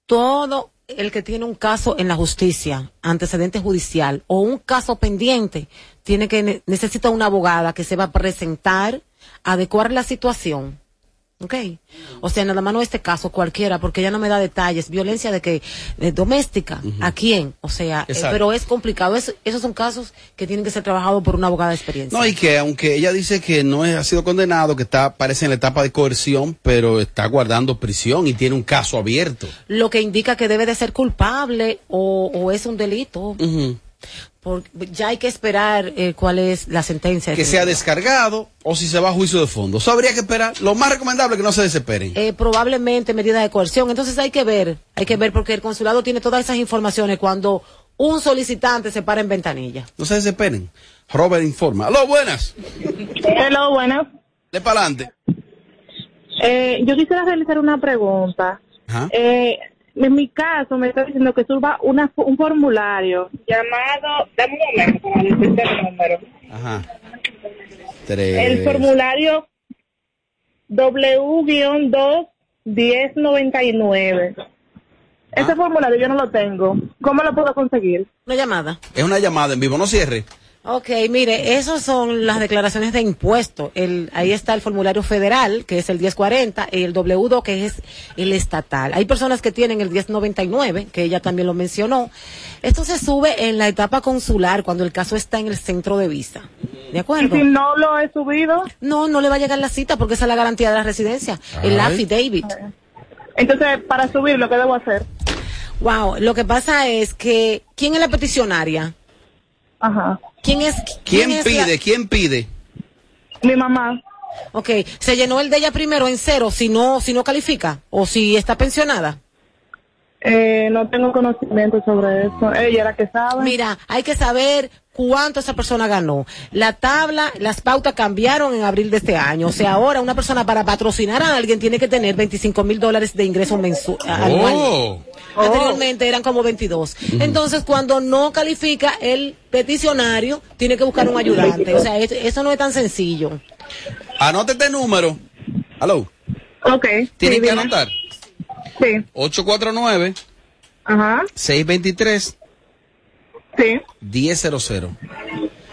Todo el que tiene un caso en la justicia, antecedente judicial o un caso pendiente, tiene que ne- necesita una abogada que se va a presentar, adecuar la situación. ¿Ok? O sea, nada más no este caso, cualquiera, porque ella no me da detalles. Violencia de que, de doméstica, ¿a quién? O sea, eh, pero es complicado. Es- esos son casos que tienen que ser trabajados por una abogada de experiencia. No, y que aunque ella dice que no es- ha sido condenado, que está, parece en la etapa de coerción, pero está guardando prisión y tiene un caso abierto. Lo que indica que debe de ser culpable o, o es un delito. Por- ya hay que esperar eh, cuál es la sentencia. Que sea descargado o si se va a juicio de fondo. Eso habría que esperar. Lo más recomendable es que no se desesperen. Eh, probablemente medida de coerción. Entonces hay que ver, hay que ver porque el consulado tiene todas esas informaciones cuando un solicitante se para en ventanilla. No se desesperen. Robert informa. Aló, buenas. Hello, buenas. De para adelante. Eh, yo quisiera realizar una pregunta. Ajá. Eh, en mi caso, me está diciendo que suba una, un formulario llamado. Dame un momento para decirte el número. Ajá. Tres. El formulario W-2-1099. Ese formulario yo no lo tengo. ¿Cómo lo puedo conseguir? Una llamada. Es una llamada en vivo, no cierre. Ok, mire, esas son las declaraciones de impuesto. El, ahí está el formulario federal, que es el 1040, y el W2, que es el estatal. Hay personas que tienen el 1099, que ella también lo mencionó. Esto se sube en la etapa consular, cuando el caso está en el centro de visa. ¿De acuerdo? ¿Y si no lo he subido? No, no le va a llegar la cita porque esa es la garantía de la residencia. El Ay. affidavit. Entonces, para subirlo, ¿qué debo hacer? Wow, lo que pasa es que, ¿quién es la peticionaria? Ajá. ¿Quién es? ¿Quién es pide? la- ¿Quién pide? Mi mamá. Ok, se llenó el de ella primero en cero, si no, si no califica, o si está pensionada. Eh, no tengo conocimiento sobre eso. Ella era que sabe. Mira, hay que saber cuánto esa persona ganó. La tabla, las pautas cambiaron en abril de este año. O sea, ahora una persona para patrocinar a alguien tiene que tener 25 mil dólares de ingreso mensual. anual. Anteriormente eran como 22. Entonces, cuando no califica el peticionario, tiene que buscar un ayudante. O sea, es- eso no es tan sencillo. Anote este número. Aló. Ok. ¿Tienen sí, que anotar? Sí. 849 Ajá. 623 Sí. 1000.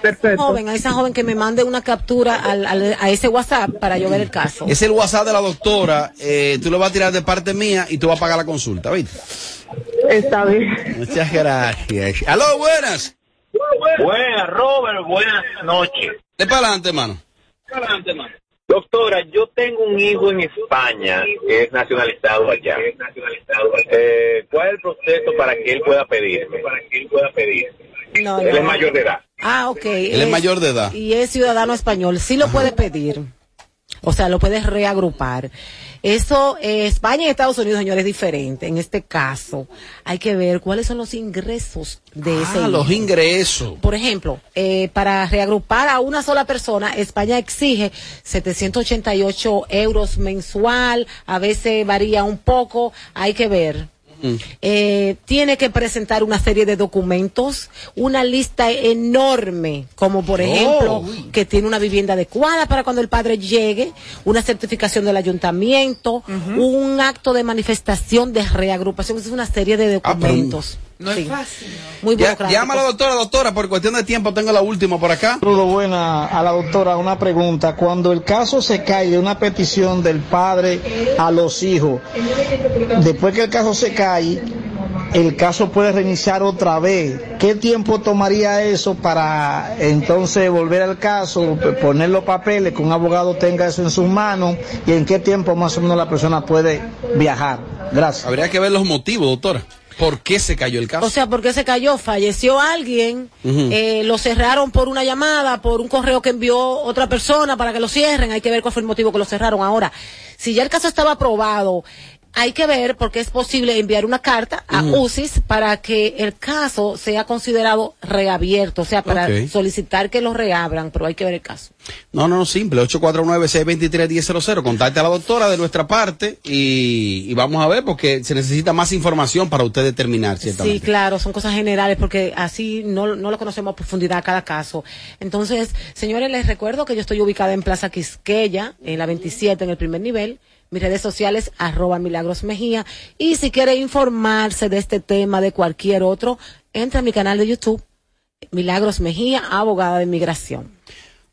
Perfecto. Joven, a esa joven que me mande una captura al- al- a ese WhatsApp para yo ver el caso. Es el WhatsApp de la doctora. eh, tú lo vas a tirar de parte mía y tú vas a pagar la consulta, ¿viste? Está bien. Muchas gracias. Aló, buenas. Buenas, Robert, buenas noches. De para adelante, hermano. Doctora, yo tengo un hijo en España que es nacionalizado allá. Eh, ¿Cuál es el proceso para que él pueda pedirme? Para que él pueda pedirme. No, Él no. es mayor de edad. Ah, ok. Él es mayor de edad. Y es ciudadano español. Sí lo puede pedir. O sea, lo puedes reagrupar. Eso, eh, España y Estados Unidos, señores, es diferente. En este caso, hay que ver cuáles son los ingresos de ese Ah, los ingresos. Por ejemplo, eh, para reagrupar a una sola persona, España exige 788 euros mensual, a veces varía un poco, hay que ver. Eh, tiene que presentar una serie de documentos, una lista enorme, como por ejemplo que tiene una vivienda adecuada para cuando el padre llegue, una certificación del ayuntamiento, un acto de manifestación de reagrupación, es una serie de documentos. No Sí. es fácil. Muy Ya, burocrático. llama a la doctora, doctora, por cuestión de tiempo tengo la última por acá. Saludo buena a la doctora, una pregunta. Cuando el caso se cae de una petición del padre a los hijos, después que el caso se cae, el caso puede reiniciar otra vez. ¿Qué tiempo tomaría eso para entonces volver al caso, poner los papeles, que un abogado tenga eso en sus manos y en qué tiempo más o menos la persona puede viajar? Gracias. Habría que ver los motivos, doctora. ¿Por qué se cayó el caso? O sea, ¿por qué se cayó? Falleció alguien, eh, lo cerraron por una llamada, por un correo que envió otra persona para que lo cierren. Hay que ver cuál fue el motivo que lo cerraron. Ahora, si ya el caso estaba aprobado, hay que ver porque es posible enviar una carta a Ujú. UCIS para que el caso sea considerado reabierto, o sea, para solicitar que lo reabran, pero hay que ver el caso. No, no, no, simple. 849-623-1000. Contacte a la doctora de nuestra parte y, y vamos a ver porque se necesita más información para usted determinar, Sí, ciertamente. claro, son cosas generales porque así no, no lo conocemos a profundidad cada caso. Entonces, señores, les recuerdo que yo estoy ubicada en Plaza Quisqueya, en la 27, en el primer nivel. Mis redes sociales, arroba Milagros Mejía. Y si quiere informarse de este tema, de cualquier otro, entra a mi canal de YouTube, Milagros Mejía, abogada de inmigración.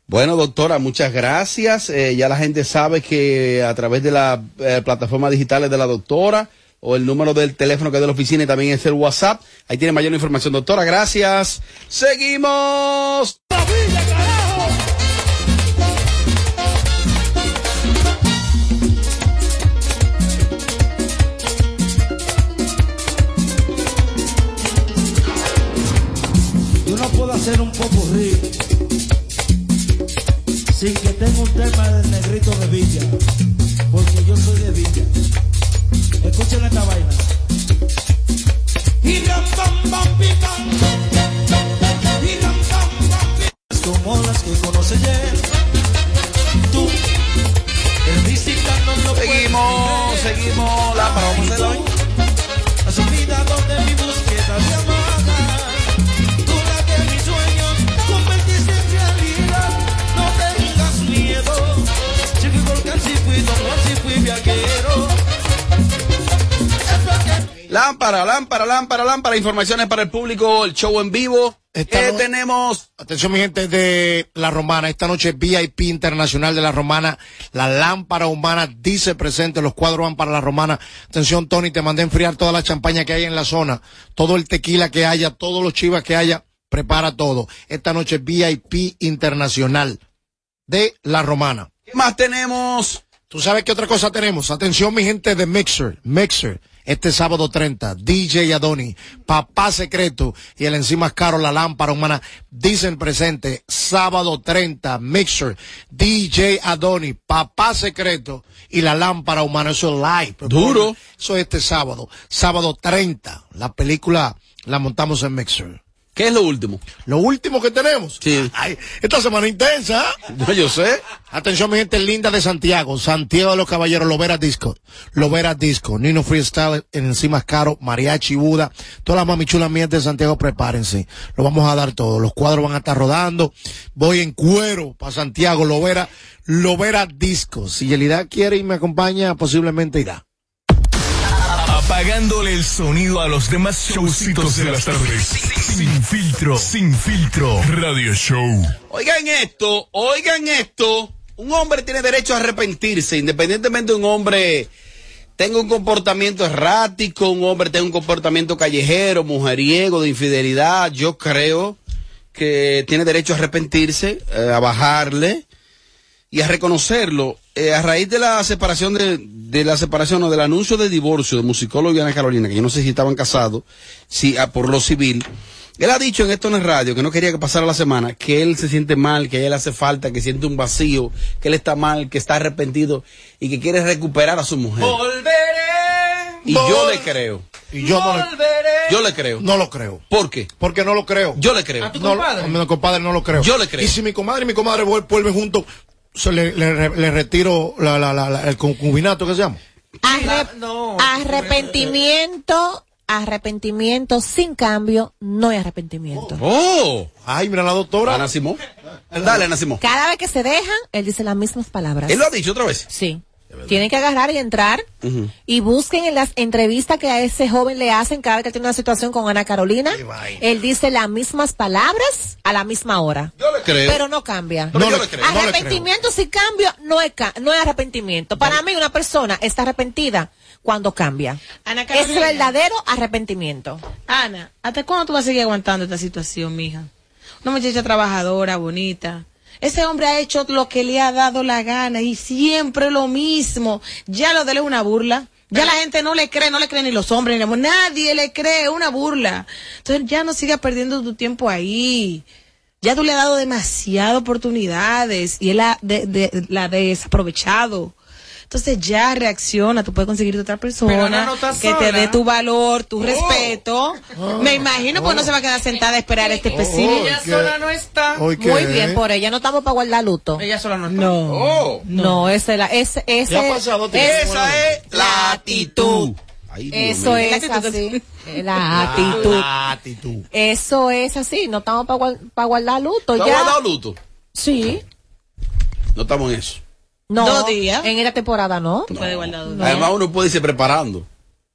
Bueno, doctora, muchas gracias. Eh, ya la gente sabe que a través de las plataformas digitales de la doctora o el número del teléfono que es de la oficina y también es el WhatsApp. Ahí tiene mayor información, doctora. Gracias. Seguimos. Sin que tenga un tema del negrito de Villa, porque yo soy de Villa. Escuchen esta vaina. Y ram. Y pi. Como las que conoce él. Tú, el visitando no Seguimos, seguimos. Lámpara, vamos Lámpara, lámpara, lámpara, lámpara. Informaciones para el público, el show en vivo. Esta ¿Qué no- tenemos? Atención, mi gente de La Romana. Esta noche VIP Internacional de La Romana. La lámpara humana dice presente. Los cuadros van para La Romana. Atención, Tony, te mandé a enfriar toda la champaña que hay en la zona. Todo el tequila que haya, todos los chivas que haya. Prepara todo. Esta noche VIP Internacional de La Romana. ¿Qué más tenemos? ¿Tú sabes qué otra cosa tenemos? Atención, mi gente de Mixer. Mixer. Este sábado 30, DJ Adoni, Papá Secreto y el encima caro, la lámpara humana, dicen presente, sábado 30, Mixer, DJ Adoni, Papá Secreto y la lámpara humana, eso es live. Duro. Eso es este sábado, sábado 30, la película la montamos en Mixer. ¿Qué es lo último? Lo último que tenemos. Sí. Ay, esta semana intensa. No, yo sé. Atención, mi gente linda de Santiago. Santiago de los Caballeros, Lovera Disco. Lovera Disco. Nino Freestyle en encima caro. Mariachi Buda. Todas las mamichulas mías de Santiago, prepárense. Lo vamos a dar todo. Los cuadros van a estar rodando. Voy en cuero para Santiago. Lovera, Lovera Disco. Si Yelida quiere y me acompaña, posiblemente irá. Apagándole el sonido a los demás showcitos de las tardes. Sin filtro, sin filtro. Radio Show. Oigan esto, oigan esto. Un hombre tiene derecho a arrepentirse, independientemente de un hombre tenga un comportamiento errático, un hombre tenga un comportamiento callejero, mujeriego, de infidelidad. Yo creo que tiene derecho a arrepentirse, eh, a bajarle y a reconocerlo. Eh, a raíz de la separación de, de la separación o del anuncio de divorcio de musicólogo y Ana Carolina, que yo no sé si estaban casados, si ah, por lo civil, él ha dicho en esto en el radio que no quería que pasara la semana, que él se siente mal, que a él le hace falta, que siente un vacío, que él está mal, que está arrepentido y que quiere recuperar a su mujer. Volveré. Y yo le creo. Y yo no le, Yo le creo. no lo creo. ¿Por qué? Porque no lo creo. Yo le creo. ¿A tu No, compadre? a mi compadre no lo creo. Yo le creo. Y si mi comadre y mi comadre vuel- vuelven juntos, se le, le- le retiro la, la, la- la- el concubinato que se llama. Arre- No. arrepentimiento, arrepentimiento sin cambio, no hay arrepentimiento. ¡Oh! Ay, mira la doctora. Ana Simón. Dale, Ana Simón. Cada vez que se dejan, él dice las mismas palabras. Él lo ha dicho otra vez. Sí. Tienen que agarrar y entrar y busquen en las entrevistas que a ese joven le hacen cada vez que tiene una situación con Ana Carolina. Él dice las mismas palabras a la misma hora. Yo le creo. Pero no cambia. Pero No yo le- creo. no le Arrepentimiento sin cambio no es, ca- no es arrepentimiento. Para mí una persona está arrepentida cuando cambia. Ana Es Carolina. verdadero arrepentimiento. Ana, ¿hasta cuándo tú vas a seguir aguantando esta situación, mija? Una muchacha trabajadora, bonita. Ese hombre ha hecho lo que le ha dado la gana y siempre lo mismo. Ya lo de él es una burla. Ya la gente no le cree, no le cree ni los hombres, ni mujer. nadie le cree, una burla. Entonces ya no sigas perdiendo tu tiempo ahí. Ya tú le has dado demasiadas oportunidades y él la, de- la ha desaprovechado. Entonces ya reacciona, tú puedes conseguir otra persona no que te dé tu valor, tu respeto. Oh. Me imagino pues no se va a quedar sentada a esperar este específico. Ella ¿qué? sola no está. Muy bien por ella, no estamos para guardar luto. Ella sola no está. No. ¡Oh! No, ese, la, ese, ese, ha pasado es- Esa es la actitud. Ay, eso mío. es así. La actitud. La actitud. Eso es así, no estamos para guardar luto. ¿Tú has Ya. guardado luto? Sí. No estamos en eso. No. Dos días. En esta temporada no. Tú puedes guardar dos. Además, uno puede irse preparando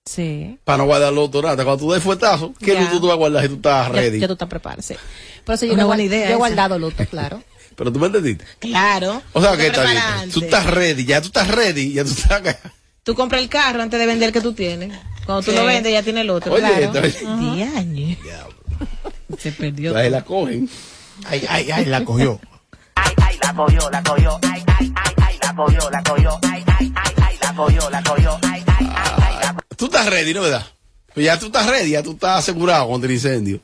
Sí. para no guardar luto nada. Cuando tú des fuetazo, ¿qué Ya. luto tú vas a guardar si tú estás ready? ya tú estás preparado, sí. Por eso yo, Una no he buena idea yo he guardado luto, claro. Pero tú me entendiste. Claro. O sea que está bien. Tú estás ready, ya tú estás ready, ya tú estás. Tú compras el carro antes de vender el que tú tienes. Cuando tú Sí. lo vendes ya tiene el otro. Oye, claro. esta- Diañe. Se perdió. Ahí la cogen. Ay, ay, ay, la cogió. la cogió, la cogió, ay, ay, ay, ay, la cogió, la cogió, ay, ay, ay, ay, la cogió, la cogió, ay, ay, ay, ay, la Tú estás ready, ¿no verdad? Pues ya tú estás ready, ya tú estás asegurado contra el incendio.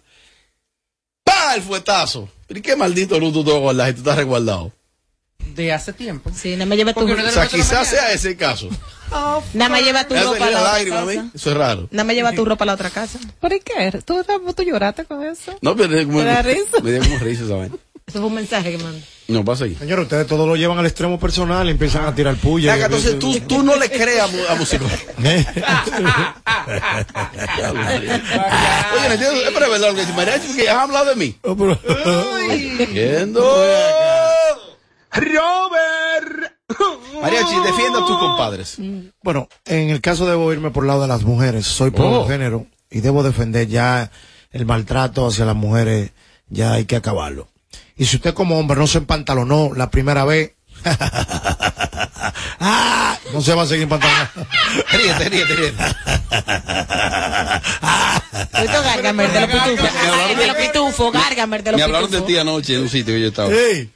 ¡Pah! El fuetazo. ¿Y qué maldito luto tú vas a guardar si tú estás resguardado? De hace tiempo. Sí, nada más lleva tu, no es O sea, quizás sea ese el caso. nada más lleva tu Me ha ropa a la otra lágrima casa. Eso es raro. Nada más lleva tu ropa a la otra casa. ¿Por qué? ¿Tú, tú lloraste con eso? No, pero me, dio como- ¿Te da risa? me dio como risa esa Eso fue un mensaje que mandó. No, pasa ahí. Señor, ustedes todo lo llevan al extremo personal y empiezan a tirar puya. Venga, entonces tú, tú no le crees a, mu- a músico. Oye, no entiendo, pero es verdad lo que dice Mariachi, que has hablado de mí. Entiendo. Robert. Mariachi, defienda a tus compadres. Bueno, en el caso debo irme por el lado de las mujeres. Soy pro Oh. género y debo defender ya el maltrato hacia las mujeres. Ya hay que acabarlo. Y si usted como hombre no se empantalonó la primera vez, ah, no se va a seguir empantalonando. Ríete, ríete, ríete. Esto Gargamer de los pitufos. Ay, De los pitufos, Gargamer de los Me hablaron de ti anoche en un sitio que yo estaba. Ey,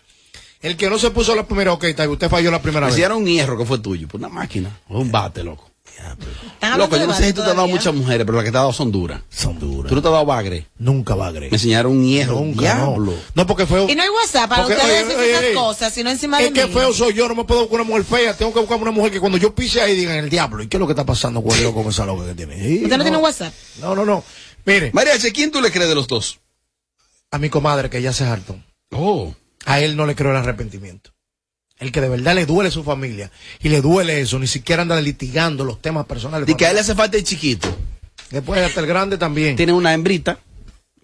el que no se puso la primera, ok, usted falló la primera Me vez. hicieron un hierro que fue tuyo, por una máquina. Un bate, loco. ¿Están hablando Loco, yo no sé si tú te has dado muchas mujeres, pero las que te has dado son duras. Son duras. Tú no te has dado bagre. Nunca agregar. Me enseñaron un hierro. Nunca, Diablo. no. No, porque fue. Y no hay WhatsApp para Porque, ustedes oye, decir oye, esas oye, cosas, sino encima de Es que mí. feo soy yo, no me puedo buscar una mujer fea, tengo que buscar una mujer que cuando yo pise ahí digan el diablo. ¿Y qué es lo que está pasando con el loco con esa loca que tiene? Sí, ¿Usted no tiene WhatsApp? No, no, no. Mire, Mariachi, ¿quién tú le crees de los dos? a mi comadre que ella se hartó. Oh. A él no le creo el arrepentimiento. El que de verdad le duele su familia y le duele eso, ni siquiera anda litigando los temas personales. Y que a él le hace falta el chiquito. Después hasta el grande también. Tiene una hembrita.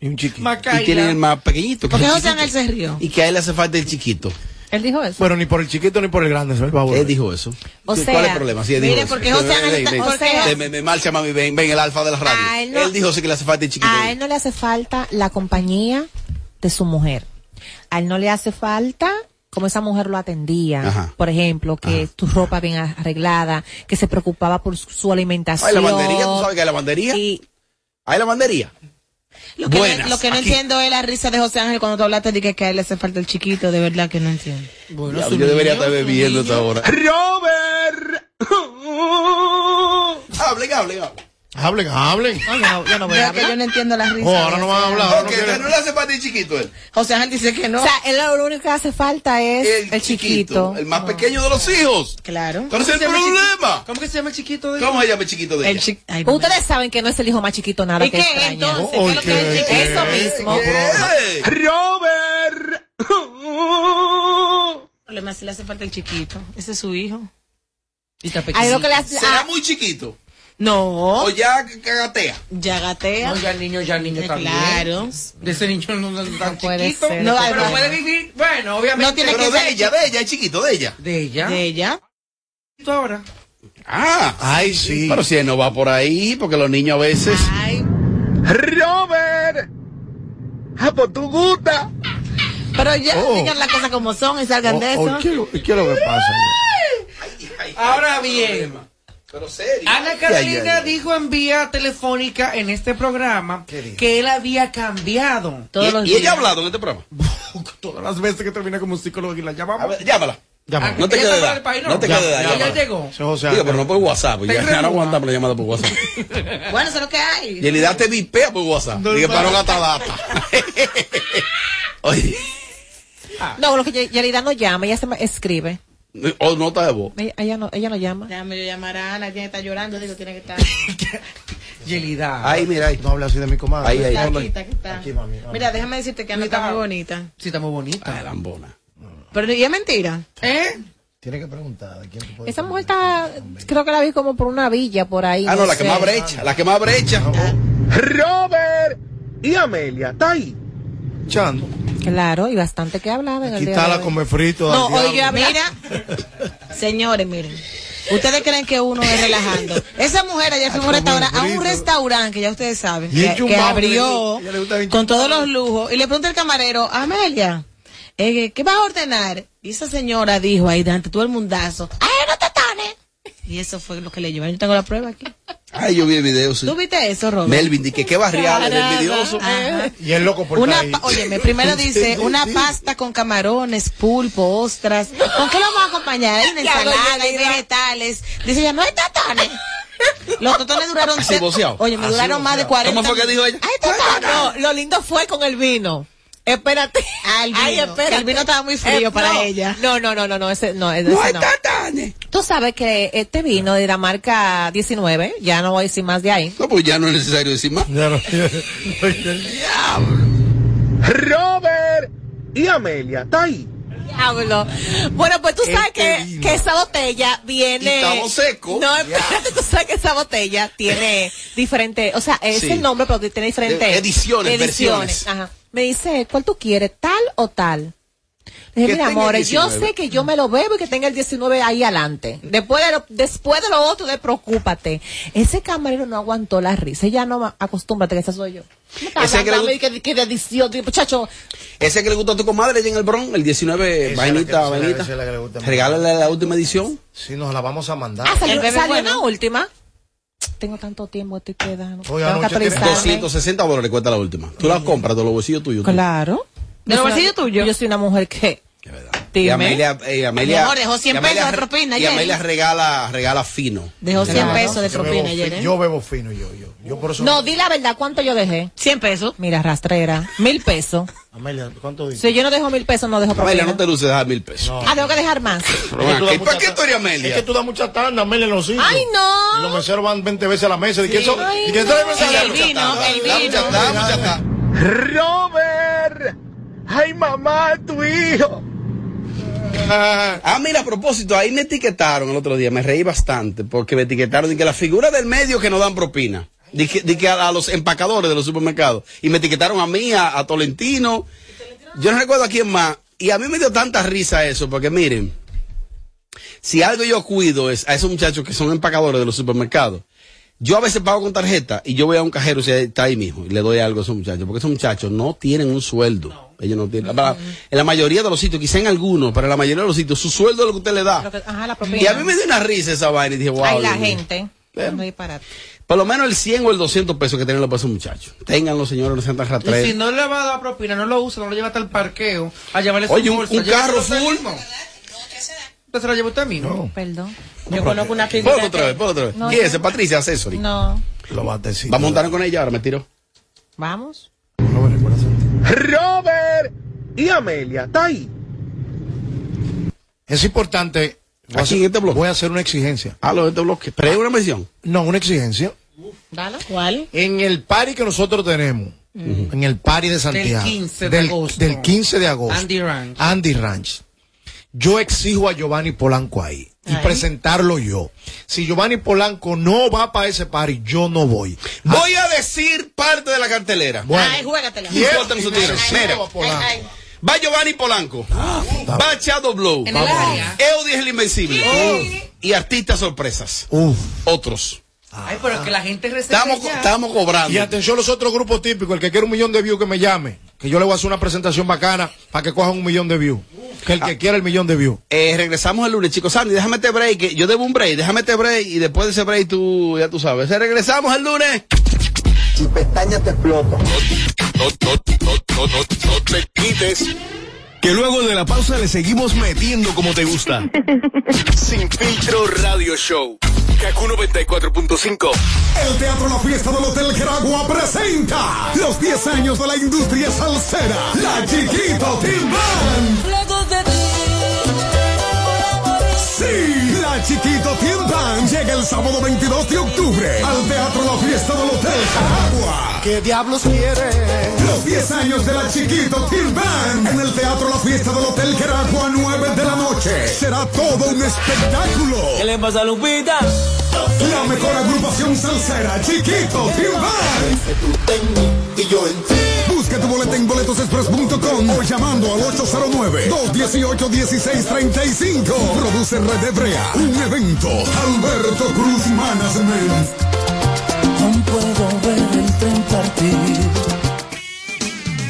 Y un chiquito. Y tiene el más pequeñito. que ¿Por qué es el José. Ángel se rió? Y que a él le hace falta el chiquito. Él dijo eso. Bueno, ni por el chiquito ni por el grande, se va a. Él dijo eso. O sea, ¿Cuál es el problema? Sí, él mire, dijo eso. porque José Ángel está- o sea- me, me marcha, mami, ven, ven, el alfa de la radio. Él no- Él dijo sí que le hace falta el chiquito. A él no le hace falta la compañía de su mujer. A él no le hace falta como esa mujer lo atendía. Ajá. Por ejemplo, que tu ropa bien arreglada, que se preocupaba por su, su alimentación. Ay, lavandería, ¿tú sabes que hay lavandería? ¿Hay lavandería? Lo que, Buenas, no, lo que no aquí. entiendo es la risa de José Ángel cuando tú hablaste de que, que a él le hace falta el chiquito, de verdad que no entiendo. Ya, yo debería estar bebiendo hasta ahora. ¡Robert! hablen, hablen, hablen. Hablen, hablen. yo no, yo no voy a hablar. que yo no entiendo la risa. Oh, ahora no van a hablar, no no le hace falta el chiquito él. José Ángel dice que no. O sea, él lo único que hace falta es el, chiquito. El más pequeño de los hijos. Claro. ¿Cuál es el problema? ¿Cómo que se llama el chiquito de ¿Cómo se llama el chiquito de El ella? Ustedes saben que no es el hijo más chiquito nada ¿Y que qué, entonces? ¿Qué es lo que es el chiquito? Eso mismo. ¡Robert! El problema es si le hace falta el chiquito. Ese es su hijo. Y está hace- ¿Será ah. muy chiquito? No. ¿O ya cagatea? Ya gatea. No, ya el niño, ya el niño Eh, también. Claro. De ese niño no, no es tan puede chiquito. ser. No, pero puede vivir, bueno, obviamente. No tiene Pero que de ser ella, de ella, el chiquito, de ella. De ella. De ella. ahora. Ah. Ay, sí. Pero si él no va por ahí, porque los niños a veces... Ay. ¡Robert! ¡Ah, pues tú gusta! Pero ya Oh. digan las cosas como son y salgan de eso. ¿qué, es lo- qué es lo que pasa? Ahora bien. Pero serio. Ana Carolina dijo en vía telefónica en este programa que él había cambiado. Todos los ¿Y, y ella días. ha hablado en este programa? Todas las veces que termina como un psicólogo y la A llamamos. ver, llámala. Llámala. No te Ella quedes de país, No te ¿no? quedes de ya llegó. Digo, pero no por WhatsApp. Ya, Te ya no aguantamos la llamada por WhatsApp. Bueno, eso es lo que hay. Y el te vipea por WhatsApp. Dije, para no gastar data. Oye, No, lo que Ye- Yerida no llama, ella se me escribe. O nota de voz. Ella, ella no, ella no llama. Déjame yo llamar a Ana, quien está llorando, digo, tiene que estar. Yelida. Ahí, mira ahí. No hable así de mi comadre. Ahí, ahí. Está aquí, está aquí, está. Aquí, mami. mami. Mira, déjame decirte que Ana está muy bonita. Sí, está muy bonita. Ah, lambona. Pero y es mentira. ¿Eh? Tiene que preguntar de quién te puede Esa mujer está, creo que la vi como por una villa por ahí. Ah, no, la sé. que más brecha. La que más brecha. ¡Robert! ¿Y Amelia? ¿Está ahí? Claro, y bastante que hablaba en el día de Quítala hoy. come frito. No, oye, mira. Señores, miren. Ustedes creen que uno es relajando. Esa mujer ayer fue a un restaurante, a un restaurante que ya ustedes saben, Y que, abrió con todos los lujos. Y le pregunta el camarero, Amelia, eh, ¿qué vas a ordenar? Y esa señora dijo ahí delante todo el mundazo, ¡ay, no te tones! Y eso fue lo que le llevaron. Yo tengo la prueba aquí. Ay, yo vi el video, sí. ¿Tú viste eso, Robert? Melvin, di que qué barrial del envidioso. Ajá. Y el loco por Una, ahí. óyeme, primero dice una pasta con camarones, pulpo, ostras. ¿Con qué lo vamos a acompañar? Hay una Ya ensalada, hay vegetales. Dice ella, no hay totones. Los totones duraron... Oye, me Así duraron más de 40 ¿Cómo fue que dijo ella? ¡Ay! No, lo lindo fue con el vino. Espérate. El vino. Ay, espérate. Que el vino estaba muy frío Eh, para no. ella. No, no, no, no, no, ese no, ese No hay no. Tú sabes que este vino de la marca 19, ya no voy a decir más de ahí. No, pues ya no es necesario decir más. Ya no. ¡Robert! ¿Y Amelia? ¿Está ahí? Diablo. Bueno, pues tú sabes Este que, vino. que esa botella viene. Estamos secos. No, espérate, tú sabes que esa botella tiene diferentes, o sea, es Sí. el nombre, pero tiene diferentes De- ediciones, versiones. Ajá. Me dice, ¿cuál tú quieres? ¿Tal o tal? Le dije, mira, amores, yo 19. sé que yo me lo bebo y que tenga el 19 ahí adelante. Después de lo, después de lo otro, de preocúpate. Ese camarero no aguantó la risa. Ya no, acostúmbrate que esa soy yo. ¿Cómo estás Ese que le que, que de edición, tío, muchacho? Ese que le gusta a tu comadre allá en el Bronx, el 19, Esa es vainita, vainita. Regálale la última edición. Sí, nos la vamos a mandar. Ah, salió, El bebé salió bueno. una última. Tengo tanto tiempo, estoy quedando. Oye, Tengo que anoche tiene actualizarme. 260 dólares cuesta la última. Tú la compras de los bolsillos tuyos. Claro. ¿De los bolsillos tuyos? Yo soy una mujer que... Y Dime. Amelia, eh, Amelia, Mi amor, dejó 100 y Amelia pesos de propina Y ayer. Amelia regala, regala fino. Dejó 100 Claro. pesos de propina ayer, ¿eh? Yo bebo fino, yo, yo. Yo por eso. No, di la verdad, ¿cuánto yo dejé? 100 pesos. Mira, rastrera. Mil pesos. Amelia, ¿cuánto dices? Si yo no dejo mil pesos, no dejo Amelia, propina. no te luces dejar mil pesos. No. Ah, tengo que dejar más. Es ¿y ¿Para qué tú eres Es Amelia? que tú das mucha tanda, Amelia, en los sitios. ¡Ay, no! Y los meseros van 20 veces a la mesa. ¿Y eso? Ay, ¿Y no. Sí, el vino, el vino. Robert. Ay, mamá, tu hijo. Ah, mira, a propósito, ahí me etiquetaron el otro día, me reí bastante, porque me etiquetaron de que la figura del medio que no dan propina, de que, de que a, los empacadores de los supermercados, y me etiquetaron a mí, a, a Tolentino, yo no recuerdo a quién más, y a mí me dio tanta risa eso, porque miren, si algo yo cuido es a esos muchachos que son empacadores de los supermercados, yo a veces pago con tarjeta y yo voy a un cajero si está ahí mismo y le doy algo a esos muchachos, porque esos muchachos no tienen un sueldo. Ellos no tienen. para- En la mayoría de los sitios, quizá en algunos, pero en la mayoría de los sitios, su sueldo es lo que usted le da. Que- ajá, la propina. Y a mí me dio una risa esa vaina y dije, wow. Ay, la Dios gente. Por lo menos el 100 o el 200 pesos que tienen los para esos muchachos. Ténganlo, señores, no sean tan Y ratres. si no le va a dar propina, no lo usa, no lo lleva hasta el parqueo a llevarle su Oye, un- bolsa. un carro full. mismo. ¿Usted se la lleva usted mismo? Perdón. No, Yo conozco una figura. Ponlo otra vez, ponlo otra vez. No, ¿Quién yo- es ese? Patricia Accessory. No. Lo batecito. Vamos a montar con ella ahora, me tiró. Vamos. Robert y Amelia, está ahí. Es importante. Voy a, hacer, voy a hacer una exigencia. Ah, lo de este bloque. Pero una mención. No, una exigencia. Dale. ¿Cuál? En el party que nosotros tenemos, en el party de Santiago, 15 de del, agosto. del 15 de agosto, Andy Ranch. Andy Ranch, yo exijo a Giovanni Polanco ahí y presentarlo yo. Si Giovanni Polanco no va para ese party, yo no voy. Voy a decir parte de la cartelera. Bueno, Ay, juégatela. Y sueltan su tiro. Mira, va Giovanni Polanco. va Shadow Blow. Eudi es el invencible. Y artistas sorpresas. Otros. Ay, pero que la gente Estamos, ya. estamos cobrando. Y atención los otros grupos típicos, el que quiera un millón de views que me llame, que yo le voy a hacer una presentación bacana para que cojan un millón de views. Que el que quiera el millón de views. Eh, regresamos el lunes, chicos. Sandy, déjame este break. que Yo debo un break. Déjame este break. Y después de ese break, tú, ya tú sabes. Eh, Regresamos el lunes. Si pestañas te no, no, no, no, no te quites. Que luego de la pausa le seguimos metiendo como te gusta. Sin filtro radio show. Kaku 94.5. El Teatro La Fiesta del Hotel Geragua presenta los 10 años de la industria salsera. La Chiquito Team Band. Sí, la Chiquito Band llega el sábado 22 de octubre al Teatro La Fiesta del Hotel Geragua. ¿Qué diablos quiere? Los 10 años de la Chiquito Team Band en el Teatro La Fiesta del Hotel Geragua 9 de la noche. Será todo un espectáculo. ¿Qué le pasa a Lupita? La mejor agrupación salsera, Chiquito Team Band. Y yo en boletosexpress.com o llamando al 809-218-1635. Produce Red Hebrea. Un evento. Alberto Cruz Management. Aún puedo ver el tren partir.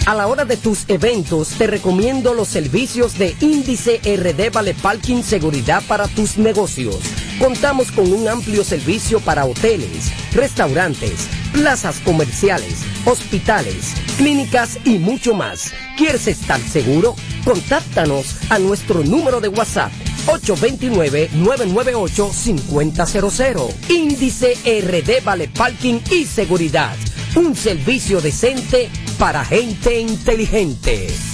A la hora de tus eventos, te recomiendo los servicios de Índice RD Vale Parking Seguridad para tus negocios. Contamos con un amplio servicio para hoteles, restaurantes, plazas comerciales, hospitales, clínicas y mucho más. ¿Quieres estar seguro? Contáctanos a nuestro número de WhatsApp 829-998-5000. Índice RD Vale Parking y Seguridad. Un servicio decente para gente inteligente.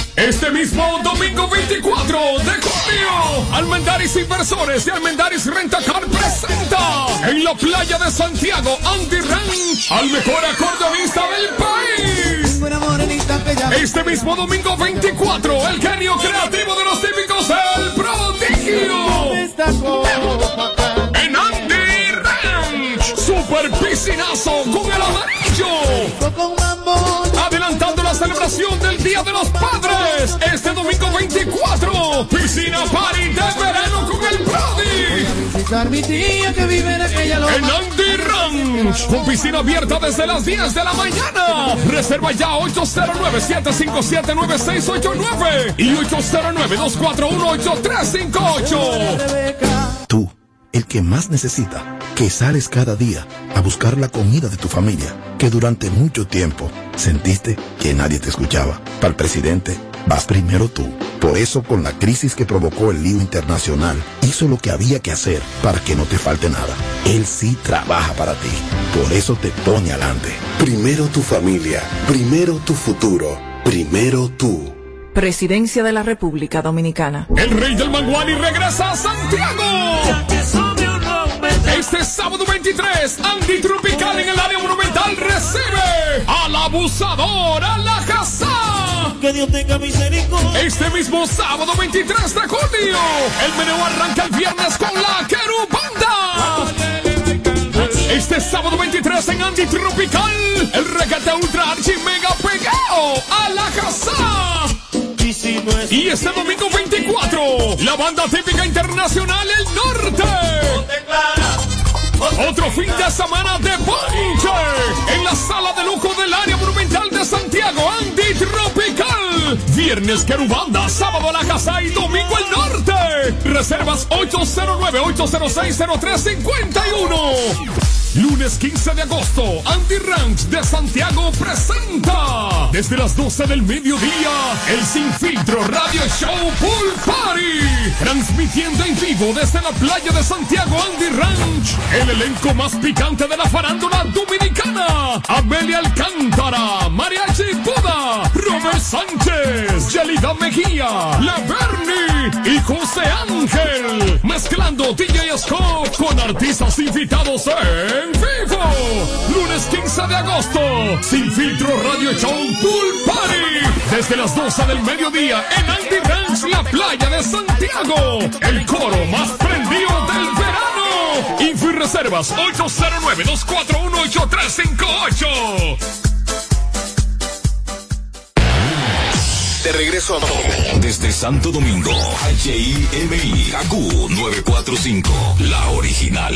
Este mismo domingo 24 de junio, Almendaris Inversores de Almendaris Rentacar presenta en la playa de Santiago, Andy Ranch, al mejor acordeonista del país. Este mismo domingo 24, el genio creativo de los típicos, el prodigio. En Andy Ranch, super piscinazo con el amarillo. Celebración del Día de los Padres. Este domingo 24, piscina party de verano con el Brody. Visitar mi tía que vive en aquella loma. En Andy Ranch, con piscina abierta desde las 10 de la mañana. Reserva ya 809-757-9689 y 809-241-8358. Tú, el que más necesita, que sales cada día a buscar la comida de tu familia, que durante mucho tiempo sentiste que nadie te escuchaba. Para el presidente, vas primero tú. Por eso, con la crisis que provocó el lío internacional, hizo lo que había que hacer para que no te falte nada. Él sí trabaja para ti. Por eso te pone adelante. Primero tu familia, primero tu futuro, primero tú. Presidencia de la República Dominicana. El rey del Manguani regresa a Santiago. Este sábado 23, Andy Tropical en el área monumental recibe al abusador, a la casa. Que Dios tenga misericordia. Este mismo sábado 23 de junio, el menú arranca el viernes con la Querubanda. Este sábado 23 en Andy Tropical, el regate ultra archi mega pegado a la casa. Y este domingo 24, la banda típica internacional El Norte. Otro fin de semana de ponche en la sala de lujo del área monumental de Santiago, Andy Tropical. Viernes Querubanda, sábado La Casa y domingo El Norte. Reservas 809-806-0351. Lunes 15 de agosto, Andy Ranch de Santiago presenta desde las 12 del mediodía el Sin Filtro Radio Show Pool Party. Transmitiendo en vivo desde la playa de Santiago Andy Ranch. El elenco más picante de la farándula dominicana. Amelia Alcántara, Mariachi Buda, Robert Sánchez, Yelida Mejía, La Bernie y José Ángel. Mezclando DJ Scott con artistas invitados en vivo. Lunes 15 de agosto. Sin filtro Radio Show Pool Party. Desde las 12 del mediodía en Andy Ranch, la playa de Santiago. El coro más prendido del verano. Info y reservas 809-241-8358. De regreso a desde Santo Domingo, HIMI AQ 945, la original.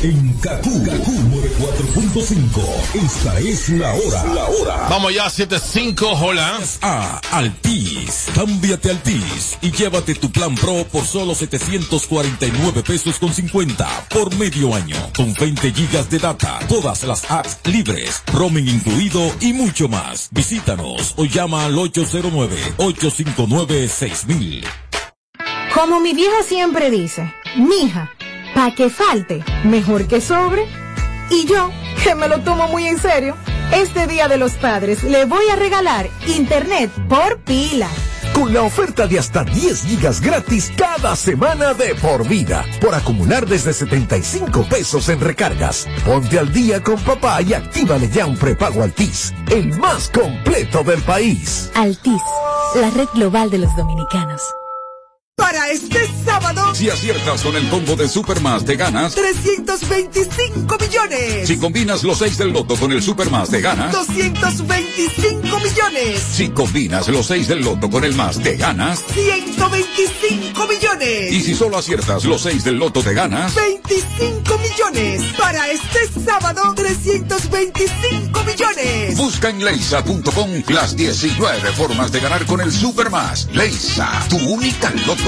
En Kaku, Kaku 94.5. Esta es la hora. La hora. Vamos ya, 7.5, hola. A Altis. Cámbiate Altis y llévate tu plan Pro por solo 749 pesos con 50 por medio año. Con 20 gigas de data, todas las apps libres, roaming incluido y mucho más. Visítanos o llama al 809-859-6000. Como mi vieja siempre dice, mija, pa' que falte, mejor que sobre. Y yo, que me lo tomo muy en serio, este Día de los Padres le voy a regalar internet por pila. Con la oferta de hasta 10 gigas gratis cada semana de por vida, por acumular desde 75 pesos en recargas. Ponte al día con papá y actívale ya un prepago Altis, el más completo del país. Altis, la red global de los dominicanos. Para este sábado, Si aciertas con el combo de Supermas te ganas. 325 millones. Si combinas los 6 del loto con el Supermas te ganas. 225 millones. Si combinas los 6 del loto con el más te ganas. 125 millones. Y si solo aciertas los 6 del loto te ganas. 25 millones. Para este sábado, 325 millones. Busca en leisa.com las 19 formas de ganar con el Supermas. Leisa, tu única loto,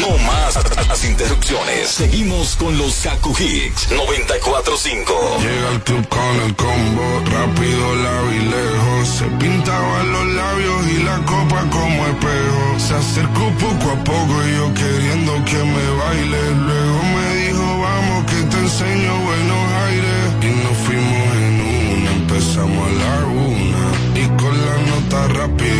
No, más las interrupciones. Seguimos con los Kaku Hicks 94.5. Llega al club con el combo, rápido, largo y lejos. Se pintaban los labios y la copa como espejo. Se acercó poco a poco y yo queriendo que me baile. Luego me dijo, vamos que te enseño buenos aires. Y nos fuimos en una, empezamos a la una. Y con la nota rápida